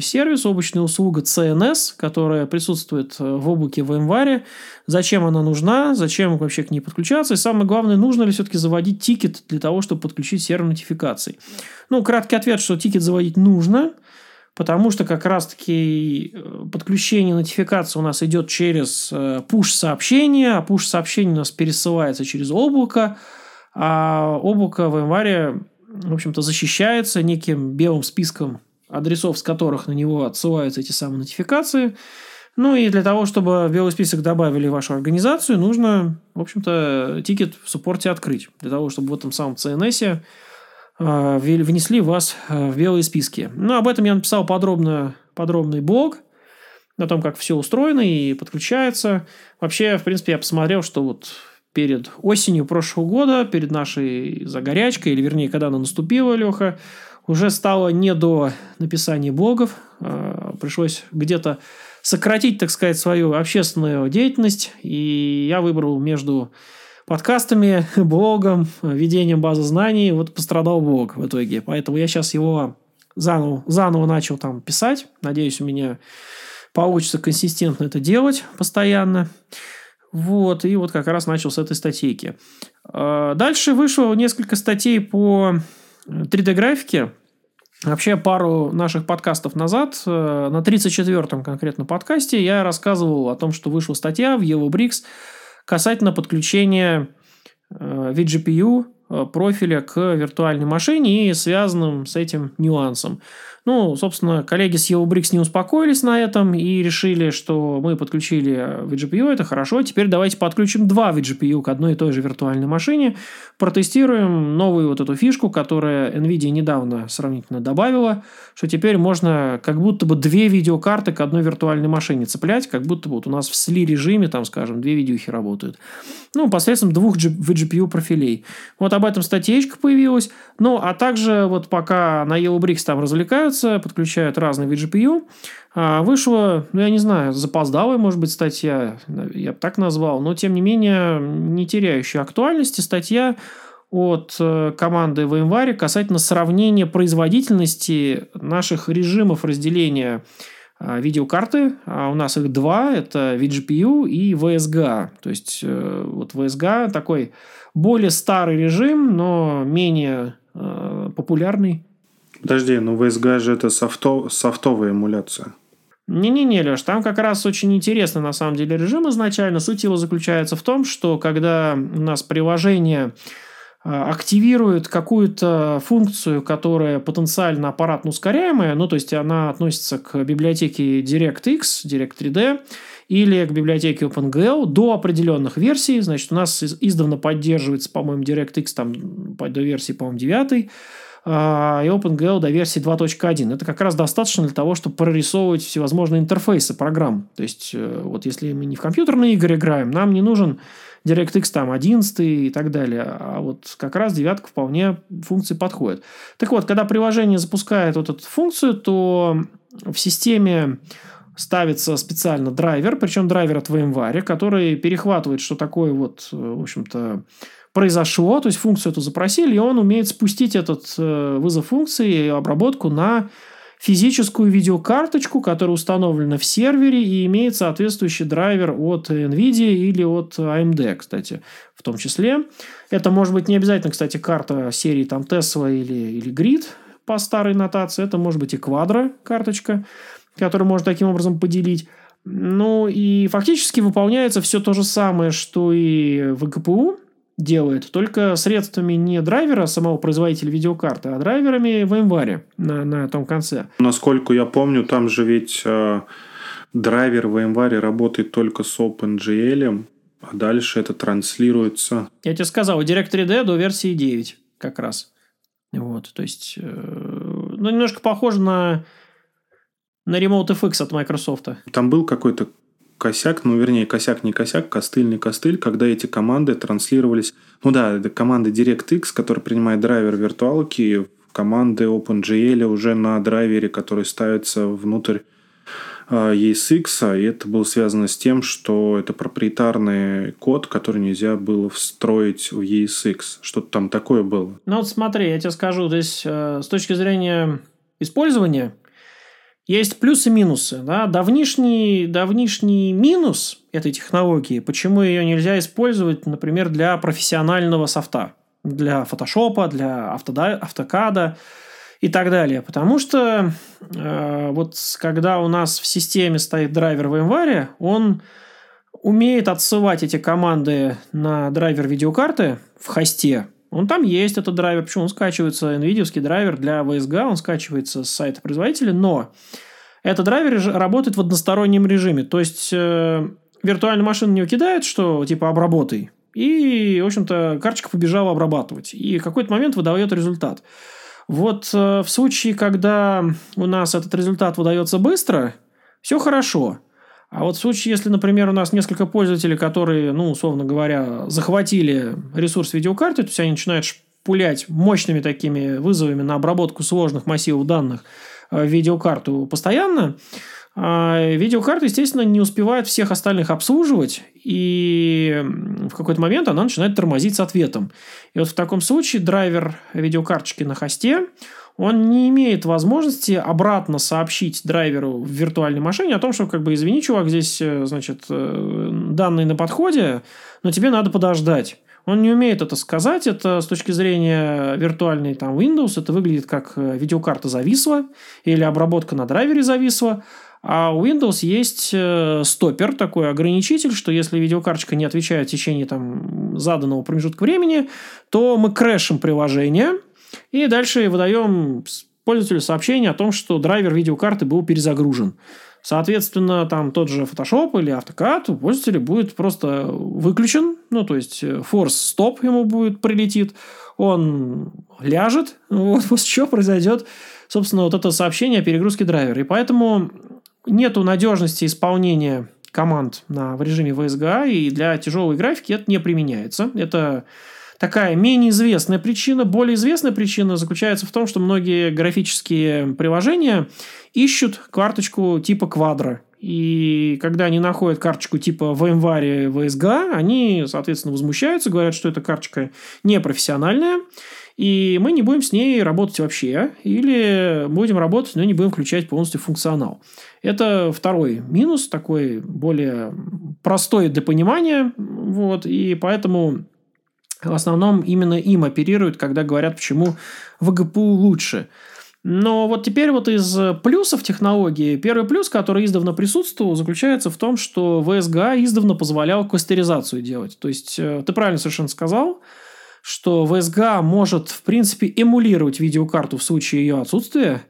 Speaker 1: сервис, облачная услуга CNS, которая присутствует э, в облаке VMware. Зачем она нужна, зачем вообще к ней подключаться, и самое главное, нужно ли все-таки заводить тикет для того, чтобы подключить сервер нотификаций. Ну, краткий ответ, что тикет заводить нужно, потому что как раз-таки э, подключение нотификации у нас идет через push-сообщение, а push-сообщение у нас пересылается через облако, а облако в январе в общем-то, защищается неким белым списком адресов, с которых на него отсылаются эти самые нотификации. Ну и для того, чтобы в белый список добавили вашу организацию, нужно, в общем-то, тикет в суппорте открыть. Для того, чтобы в этом самом CNS э, внесли вас э, в белые списки. Ну, об этом я написал подробно, подробный блог о том, как все устроено и подключается. Вообще, в принципе, я посмотрел, что вот перед осенью прошлого года, перед нашей загорячкой, или вернее, когда она наступила, Леха, уже стало не до написания блогов. А, пришлось где-то сократить, так сказать, свою общественную деятельность. И я выбрал между подкастами, блогом, ведением базы знаний. Вот пострадал блог в итоге. Поэтому я сейчас его заново, заново начал там писать. Надеюсь, у меня получится консистентно это делать постоянно. Вот, и вот как раз начал с этой статейки. А, дальше вышло несколько статей по 3D-графике. Вообще, пару наших подкастов назад, э, на 34-м конкретно подкасте, я рассказывал о том, что вышла статья в YellowBricks касательно подключения э, VGPU э, профиля к виртуальной машине и связанным с этим нюансом. Ну, собственно, коллеги с EvoBricks не успокоились на этом и решили, что мы подключили VGPU, это хорошо, теперь давайте подключим два VGPU к одной и той же виртуальной машине, протестируем новую вот эту фишку, которая NVIDIA недавно сравнительно добавила, что теперь можно как будто бы две видеокарты к одной виртуальной машине цеплять, как будто бы вот у нас в SLI режиме, там, скажем, две видеохи работают. Ну, посредством двух VGPU профилей. Вот об этом статейка появилась. Ну, а также вот пока на YellowBricks там развлекаются, подключаются, подключают разные VGPU. А, Вышла, ну, я не знаю, запоздалая, может быть, статья, я бы так назвал, но, тем не менее, не теряющая актуальности статья от э, команды VMware касательно сравнения производительности наших режимов разделения а, видеокарты. А у нас их два. Это VGPU и VSGA. То есть, э, вот VSGA такой более старый режим, но менее э, популярный.
Speaker 2: Подожди, ну VSG же это софто, софтовая эмуляция.
Speaker 1: Не-не-не, Леш, там как раз очень интересный на самом деле режим изначально. Суть его заключается в том, что когда у нас приложение а, активирует какую-то функцию, которая потенциально аппаратно ускоряемая, ну, то есть она относится к библиотеке DirectX, Direct3D, или к библиотеке OpenGL до определенных версий. Значит, у нас издавна поддерживается, по-моему, DirectX там до версии, по-моему, 9 а, и OpenGL до версии 2.1. Это как раз достаточно для того, чтобы прорисовывать всевозможные интерфейсы программ. То есть, э, вот если мы не в компьютерные игры играем, нам не нужен DirectX там 11 и так далее. А вот как раз девятка вполне функции подходит. Так вот, когда приложение запускает вот эту функцию, то в системе ставится специально драйвер, причем драйвер от VMware, который перехватывает, что такое вот, э, в общем-то, произошло, то есть функцию эту запросили, и он умеет спустить этот э, вызов функции и обработку на физическую видеокарточку, которая установлена в сервере и имеет соответствующий драйвер от NVIDIA или от AMD, кстати, в том числе. Это может быть не обязательно, кстати, карта серии там Tesla или, или Grid по старой нотации. Это может быть и Quadro карточка, которую можно таким образом поделить. Ну и фактически выполняется все то же самое, что и в ГПУ, делает, только средствами не драйвера самого производителя видеокарты, а драйверами в VMware на, на том конце.
Speaker 2: Насколько я помню, там же ведь э, драйвер в VMware работает только с OpenGL, а дальше это транслируется.
Speaker 1: Я тебе сказал, Direct3D до версии 9 как раз. Вот, то есть, э, ну, немножко похоже на на Remote FX от Microsoft.
Speaker 2: Там был какой-то косяк, ну, вернее, косяк не косяк, костыль не костыль, когда эти команды транслировались, ну да, это команды DirectX, который принимает драйвер виртуалки, команды OpenGL уже на драйвере, который ставится внутрь а, ESX, и это было связано с тем, что это проприетарный код, который нельзя было встроить в ESX. Что-то там такое было.
Speaker 1: Ну вот смотри, я тебе скажу, здесь э, с точки зрения использования есть плюсы и минусы. Да? Давнишний, давнишний минус этой технологии, почему ее нельзя использовать, например, для профессионального софта, для фотошопа, для автокада и так далее. Потому что э, вот когда у нас в системе стоит драйвер в январе, он умеет отсылать эти команды на драйвер видеокарты в хосте. Он там есть, этот драйвер. Почему? Он скачивается, NVIDIA драйвер для VSG, он скачивается с сайта производителя, но этот драйвер работает в одностороннем режиме. То есть, э, виртуальная машина не кидает, что типа обработай. И, в общем-то, карточка побежала обрабатывать. И в какой-то момент выдает результат. Вот э, в случае, когда у нас этот результат выдается быстро, все хорошо. А вот в случае, если, например, у нас несколько пользователей, которые, ну, условно говоря, захватили ресурс видеокарты, то есть они начинают пулять мощными такими вызовами на обработку сложных массивов данных в видеокарту постоянно, а видеокарта, естественно, не успевает всех остальных обслуживать, и в какой-то момент она начинает тормозить с ответом. И вот в таком случае драйвер видеокарточки на хосте, он не имеет возможности обратно сообщить драйверу в виртуальной машине о том, что, как бы, извини, чувак, здесь, э, значит, э, данные на подходе, но тебе надо подождать. Он не умеет это сказать. Это с точки зрения виртуальной там, Windows, это выглядит как э, видеокарта зависла или обработка на драйвере зависла. А у Windows есть стопер, такой ограничитель, что если видеокарточка не отвечает в течение там, заданного промежутка времени, то мы крэшим приложение – и дальше выдаем пользователю сообщение о том, что драйвер видеокарты был перезагружен. Соответственно, там тот же Photoshop или AutoCAD у пользователя будет просто выключен. Ну, то есть, э, force stop ему будет прилетит. Он ляжет. Вот после чего произойдет, собственно, вот это сообщение о перегрузке драйвера. И поэтому нету надежности исполнения команд на, в режиме VSGA, и для тяжелой графики это не применяется. Это такая менее известная причина. Более известная причина заключается в том, что многие графические приложения ищут карточку типа квадро. И когда они находят карточку типа VMware VSG, они, соответственно, возмущаются, говорят, что эта карточка непрофессиональная, и мы не будем с ней работать вообще, или будем работать, но не будем включать полностью функционал. Это второй минус, такой более простой для понимания, вот, и поэтому в основном именно им оперируют, когда говорят, почему ВГПУ лучше. Но вот теперь вот из плюсов технологии, первый плюс, который издавна присутствовал, заключается в том, что VSGA издавна позволял кластеризацию делать. То есть, э, ты правильно совершенно сказал, что VSGA может, в принципе, эмулировать видеокарту в случае ее отсутствия.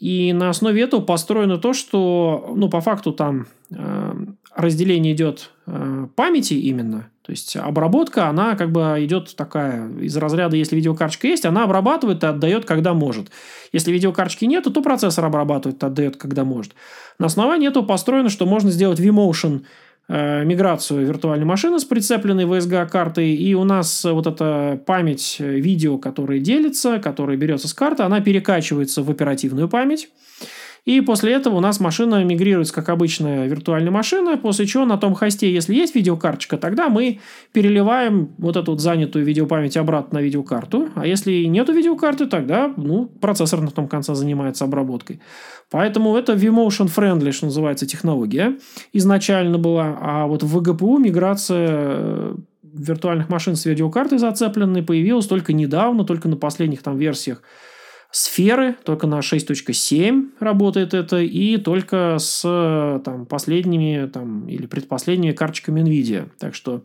Speaker 1: И на основе этого построено то, что, ну, по факту там э, разделение идет э, памяти именно, то есть обработка, она как бы идет такая из разряда, если видеокарточка есть, она обрабатывает и отдает, когда может. Если видеокарточки нет, то процессор обрабатывает и отдает, когда может. На основании этого построено, что можно сделать vMotion э, миграцию виртуальной машины с прицепленной VSG картой, и у нас вот эта память видео, которая делится, которая берется с карты, она перекачивается в оперативную память. И после этого у нас машина мигрируется, как обычная виртуальная машина, после чего на том хосте, если есть видеокарточка, тогда мы переливаем вот эту вот занятую видеопамять обратно на видеокарту. А если нету видеокарты, тогда ну, процессор на том конце занимается обработкой. Поэтому это vMotion Friendly, что называется, технология изначально была. А вот в VGPU миграция э, виртуальных машин с видеокартой зацепленной появилась только недавно, только на последних там версиях сферы, только на 6.7 работает это, и только с там, последними там, или предпоследними карточками NVIDIA. Так что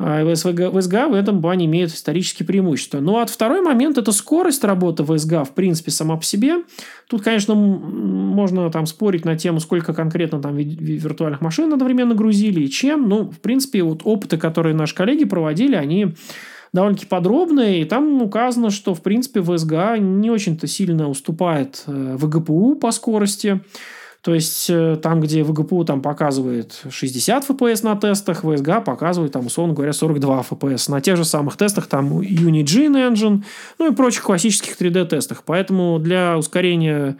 Speaker 1: VSG, VSG в этом плане имеет исторические преимущества. Ну, а второй момент – это скорость работы VSG, в принципе, сама по себе. Тут, конечно, можно там спорить на тему, сколько конкретно там виртуальных машин одновременно грузили и чем. Ну, в принципе, вот опыты, которые наши коллеги проводили, они довольно-таки подробная, и там указано, что, в принципе, VSGA не очень-то сильно уступает э, VGPU по скорости. То есть, э, там, где VGPU там показывает 60 FPS на тестах, VSGA показывает, там, условно говоря, 42 FPS. На тех же самых тестах, там, Unigine Engine, ну и прочих классических 3D-тестах. Поэтому для ускорения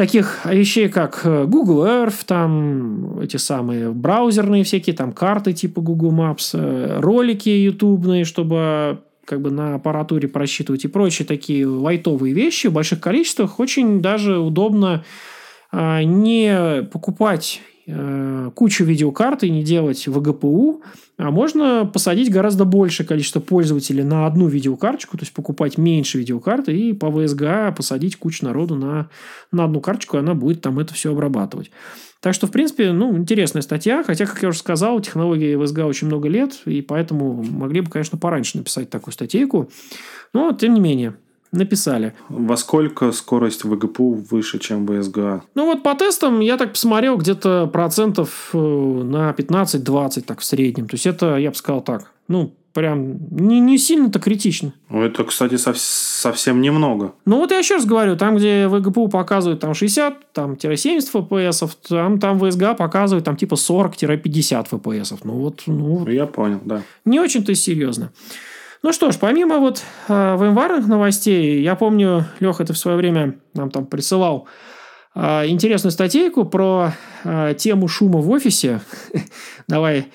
Speaker 1: таких вещей, как э, Google Earth, там эти самые браузерные всякие, там карты типа Google Maps, э, ролики ютубные, чтобы как бы на аппаратуре просчитывать и прочие такие лайтовые вещи в больших количествах, очень даже удобно а, не покупать кучу видеокарт и не делать ВГПУ, а можно посадить гораздо большее количество пользователей на одну видеокарточку, то есть покупать меньше видеокарты и по VSGA посадить кучу народу на, на одну карточку, и она будет там это все обрабатывать. Так что, в принципе, ну, интересная статья, хотя, как я уже сказал, технологии VSGA очень много лет, и поэтому могли бы, конечно, пораньше написать такую статейку. Но, тем не менее, написали.
Speaker 2: Во сколько скорость ВГПУ выше, чем VSGA?
Speaker 1: Ну вот по тестам я так посмотрел где-то процентов э, на 15-20 так в среднем. То есть это, я бы сказал так, ну прям не, не сильно-то критично.
Speaker 2: Ну, это, кстати, сов- совсем немного.
Speaker 1: Ну вот я еще раз говорю, там, где ВГПУ показывает там 60, там, 70 FPS, там, там VSGA показывает там типа 40-50 FPS. Ну вот, ну...
Speaker 2: Я понял, да.
Speaker 1: Не очень-то серьезно. Ну что ж, помимо вот э, VMware новостей, я помню, Леха, ты в свое время нам там присылал э, интересную статейку про э, тему шума в офисе. Давай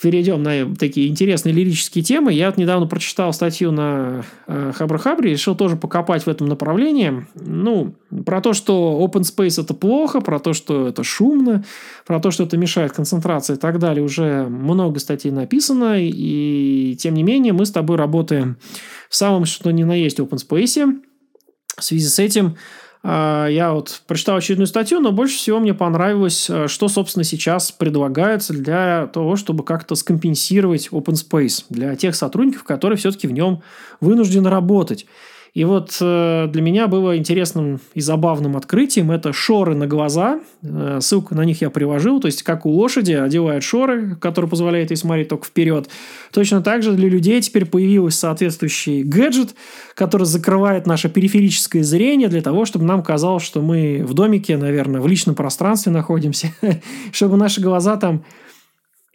Speaker 1: перейдем на такие интересные лирические темы. Я вот недавно прочитал статью на э, Хабр-Хабре, решил тоже покопать в этом направлении. Ну, про то, что open space это плохо, про то, что это шумно, про то, что это мешает концентрации и так далее. Уже много статей написано, и тем не менее мы с тобой работаем в самом что ни на есть open space. В связи с этим я вот прочитал очередную статью, но больше всего мне понравилось, э, что, собственно, сейчас предлагается для того, чтобы как-то скомпенсировать open space для тех сотрудников, которые все-таки в нем вынуждены работать. И вот э, для меня было интересным и забавным открытием это шоры на глаза. Э, ссылку на них я приложил. То есть, как у лошади одевают шоры, которые позволяют ей смотреть только вперед. Точно так же для людей теперь появился соответствующий гаджет, который закрывает наше периферическое зрение для того, чтобы нам казалось, что мы в домике, наверное, в личном пространстве находимся, чтобы наши глаза там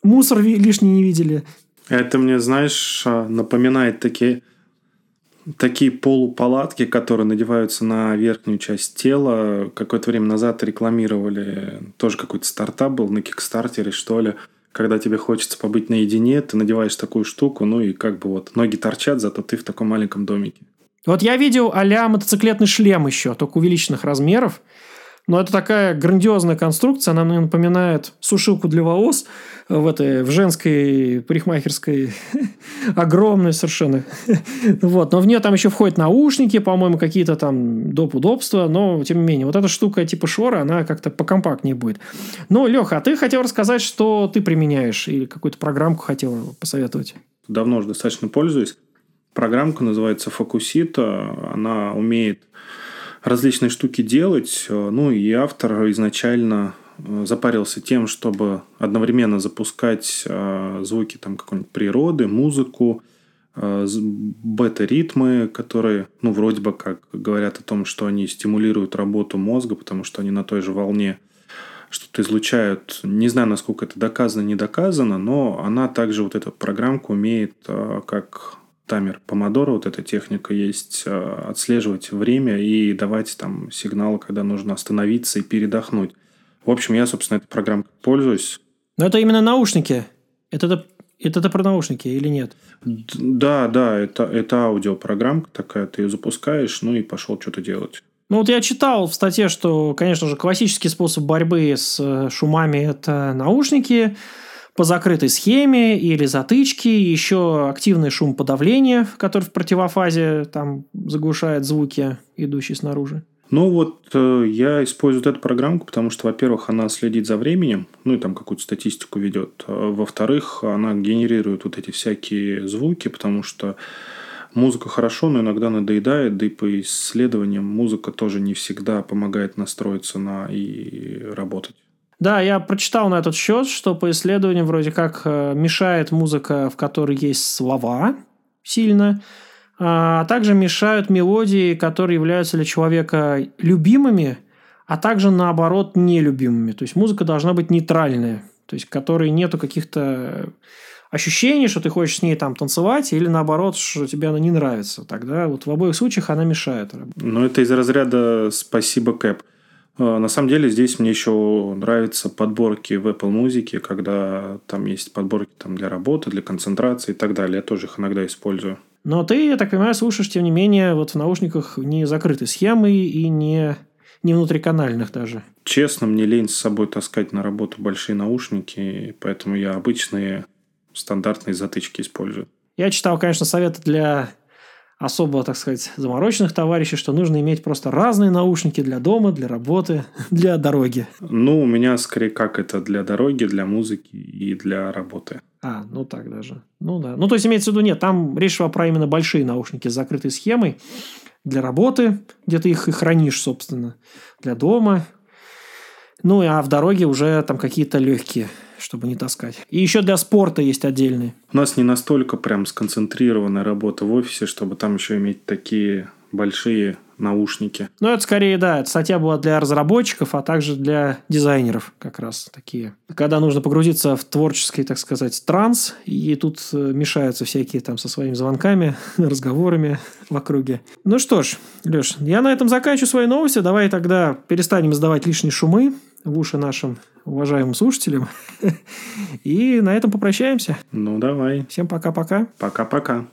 Speaker 1: мусор лишний не видели.
Speaker 2: Это мне, знаешь, а, напоминает такие такие полупалатки, которые надеваются на верхнюю часть тела. Какое-то время назад рекламировали, тоже какой-то стартап был на Кикстартере, что ли. Когда тебе хочется побыть наедине, ты надеваешь такую штуку, ну и как бы вот ноги торчат, зато ты в таком маленьком домике.
Speaker 1: Вот я видел а мотоциклетный шлем еще, только увеличенных размеров. Но это такая грандиозная конструкция, она мне напоминает сушилку для волос в этой в женской парикмахерской огромная совершенно. вот, но в нее там еще входят наушники, по-моему, какие-то там доп. удобства, но тем не менее, вот эта штука типа шора, она как-то покомпактнее будет. Но, Леха, а ты хотел рассказать, что ты применяешь или какую-то программку хотел посоветовать?
Speaker 2: Давно уже достаточно пользуюсь. Программка называется Фокусита. Она умеет различные штуки делать. Э, ну и автор изначально э, запарился тем, чтобы одновременно запускать э, звуки там какой-нибудь природы, музыку, бета-ритмы, которые, ну, вроде бы как говорят о том, что они стимулируют работу мозга, потому что они на той же волне что-то излучают. Не знаю, насколько это доказано, не доказано, но она также, вот эта программка умеет как таймер помодоро, вот эта техника есть, э, отслеживать время и давать там сигналы, когда нужно остановиться и передохнуть. В общем, я, собственно, этой программой пользуюсь.
Speaker 1: Но это именно наушники. Это, это, это, это про наушники или нет?
Speaker 2: Да, да, это, это аудиопрограммка такая, ты ее запускаешь, ну и пошел что-то делать.
Speaker 1: Ну вот я читал в статье, что, конечно же, классический способ борьбы с э, шумами – это наушники – по закрытой схеме или затычки, еще активный шум подавления, который в противофазе там заглушает звуки, идущие снаружи.
Speaker 2: Ну вот э, я использую эту программку, потому что, во-первых, она следит за временем, ну и там какую-то статистику ведет. А, во-вторых, она генерирует вот эти всякие звуки, потому что музыка хорошо, но иногда надоедает, да и по исследованиям музыка тоже не всегда помогает настроиться на и работать.
Speaker 1: Да, я прочитал на этот счет, что по исследованиям вроде как э, мешает музыка, в которой есть слова сильно, а также мешают мелодии, которые являются для человека любимыми, а также наоборот нелюбимыми. То есть музыка должна быть нейтральная, то есть которой нету каких-то ощущений, что ты хочешь с ней там танцевать, или наоборот, что тебе она не нравится. Тогда вот в обоих случаях она мешает.
Speaker 2: Ну, это из разряда «спасибо, Кэп». А, на самом деле здесь мне еще нравятся подборки в Apple Music, когда там есть подборки там, для работы, для концентрации и так далее. Я тоже их иногда использую.
Speaker 1: Но ты, я так понимаю, слушаешь, тем не менее, вот в наушниках не закрытой схемы и не, не внутриканальных даже.
Speaker 2: Честно, мне лень с собой таскать на работу большие наушники, поэтому я обычные стандартные затычки использую.
Speaker 1: Я читал, конечно, советы для особо, так сказать, замороченных товарищей, что нужно иметь просто разные наушники для дома, для работы, для дороги.
Speaker 2: Ну, у меня скорее как это для дороги, для музыки и для работы.
Speaker 1: А, ну так даже. Ну да. Ну, то есть, имеется в виду, нет, там речь шла про именно большие наушники с закрытой схемой для работы, где ты их и хранишь, собственно, для дома. Ну, а в дороге уже там какие-то легкие чтобы не таскать. И еще для спорта есть отдельные.
Speaker 2: У нас не настолько прям сконцентрированная работа в офисе, чтобы там еще иметь такие большие наушники.
Speaker 1: Ну, это скорее, да, эта статья была для разработчиков, а также для дизайнеров как раз такие. Когда нужно погрузиться в творческий, так сказать, транс, и тут э, мешаются всякие там со своими звонками, разговорами в округе. Ну что ж, Леш, я на этом заканчиваю свои новости. Давай тогда перестанем издавать лишние шумы в уши нашим уважаемым слушателям. И на этом попрощаемся.
Speaker 2: Ну, давай.
Speaker 1: Всем пока-пока.
Speaker 2: Пока-пока.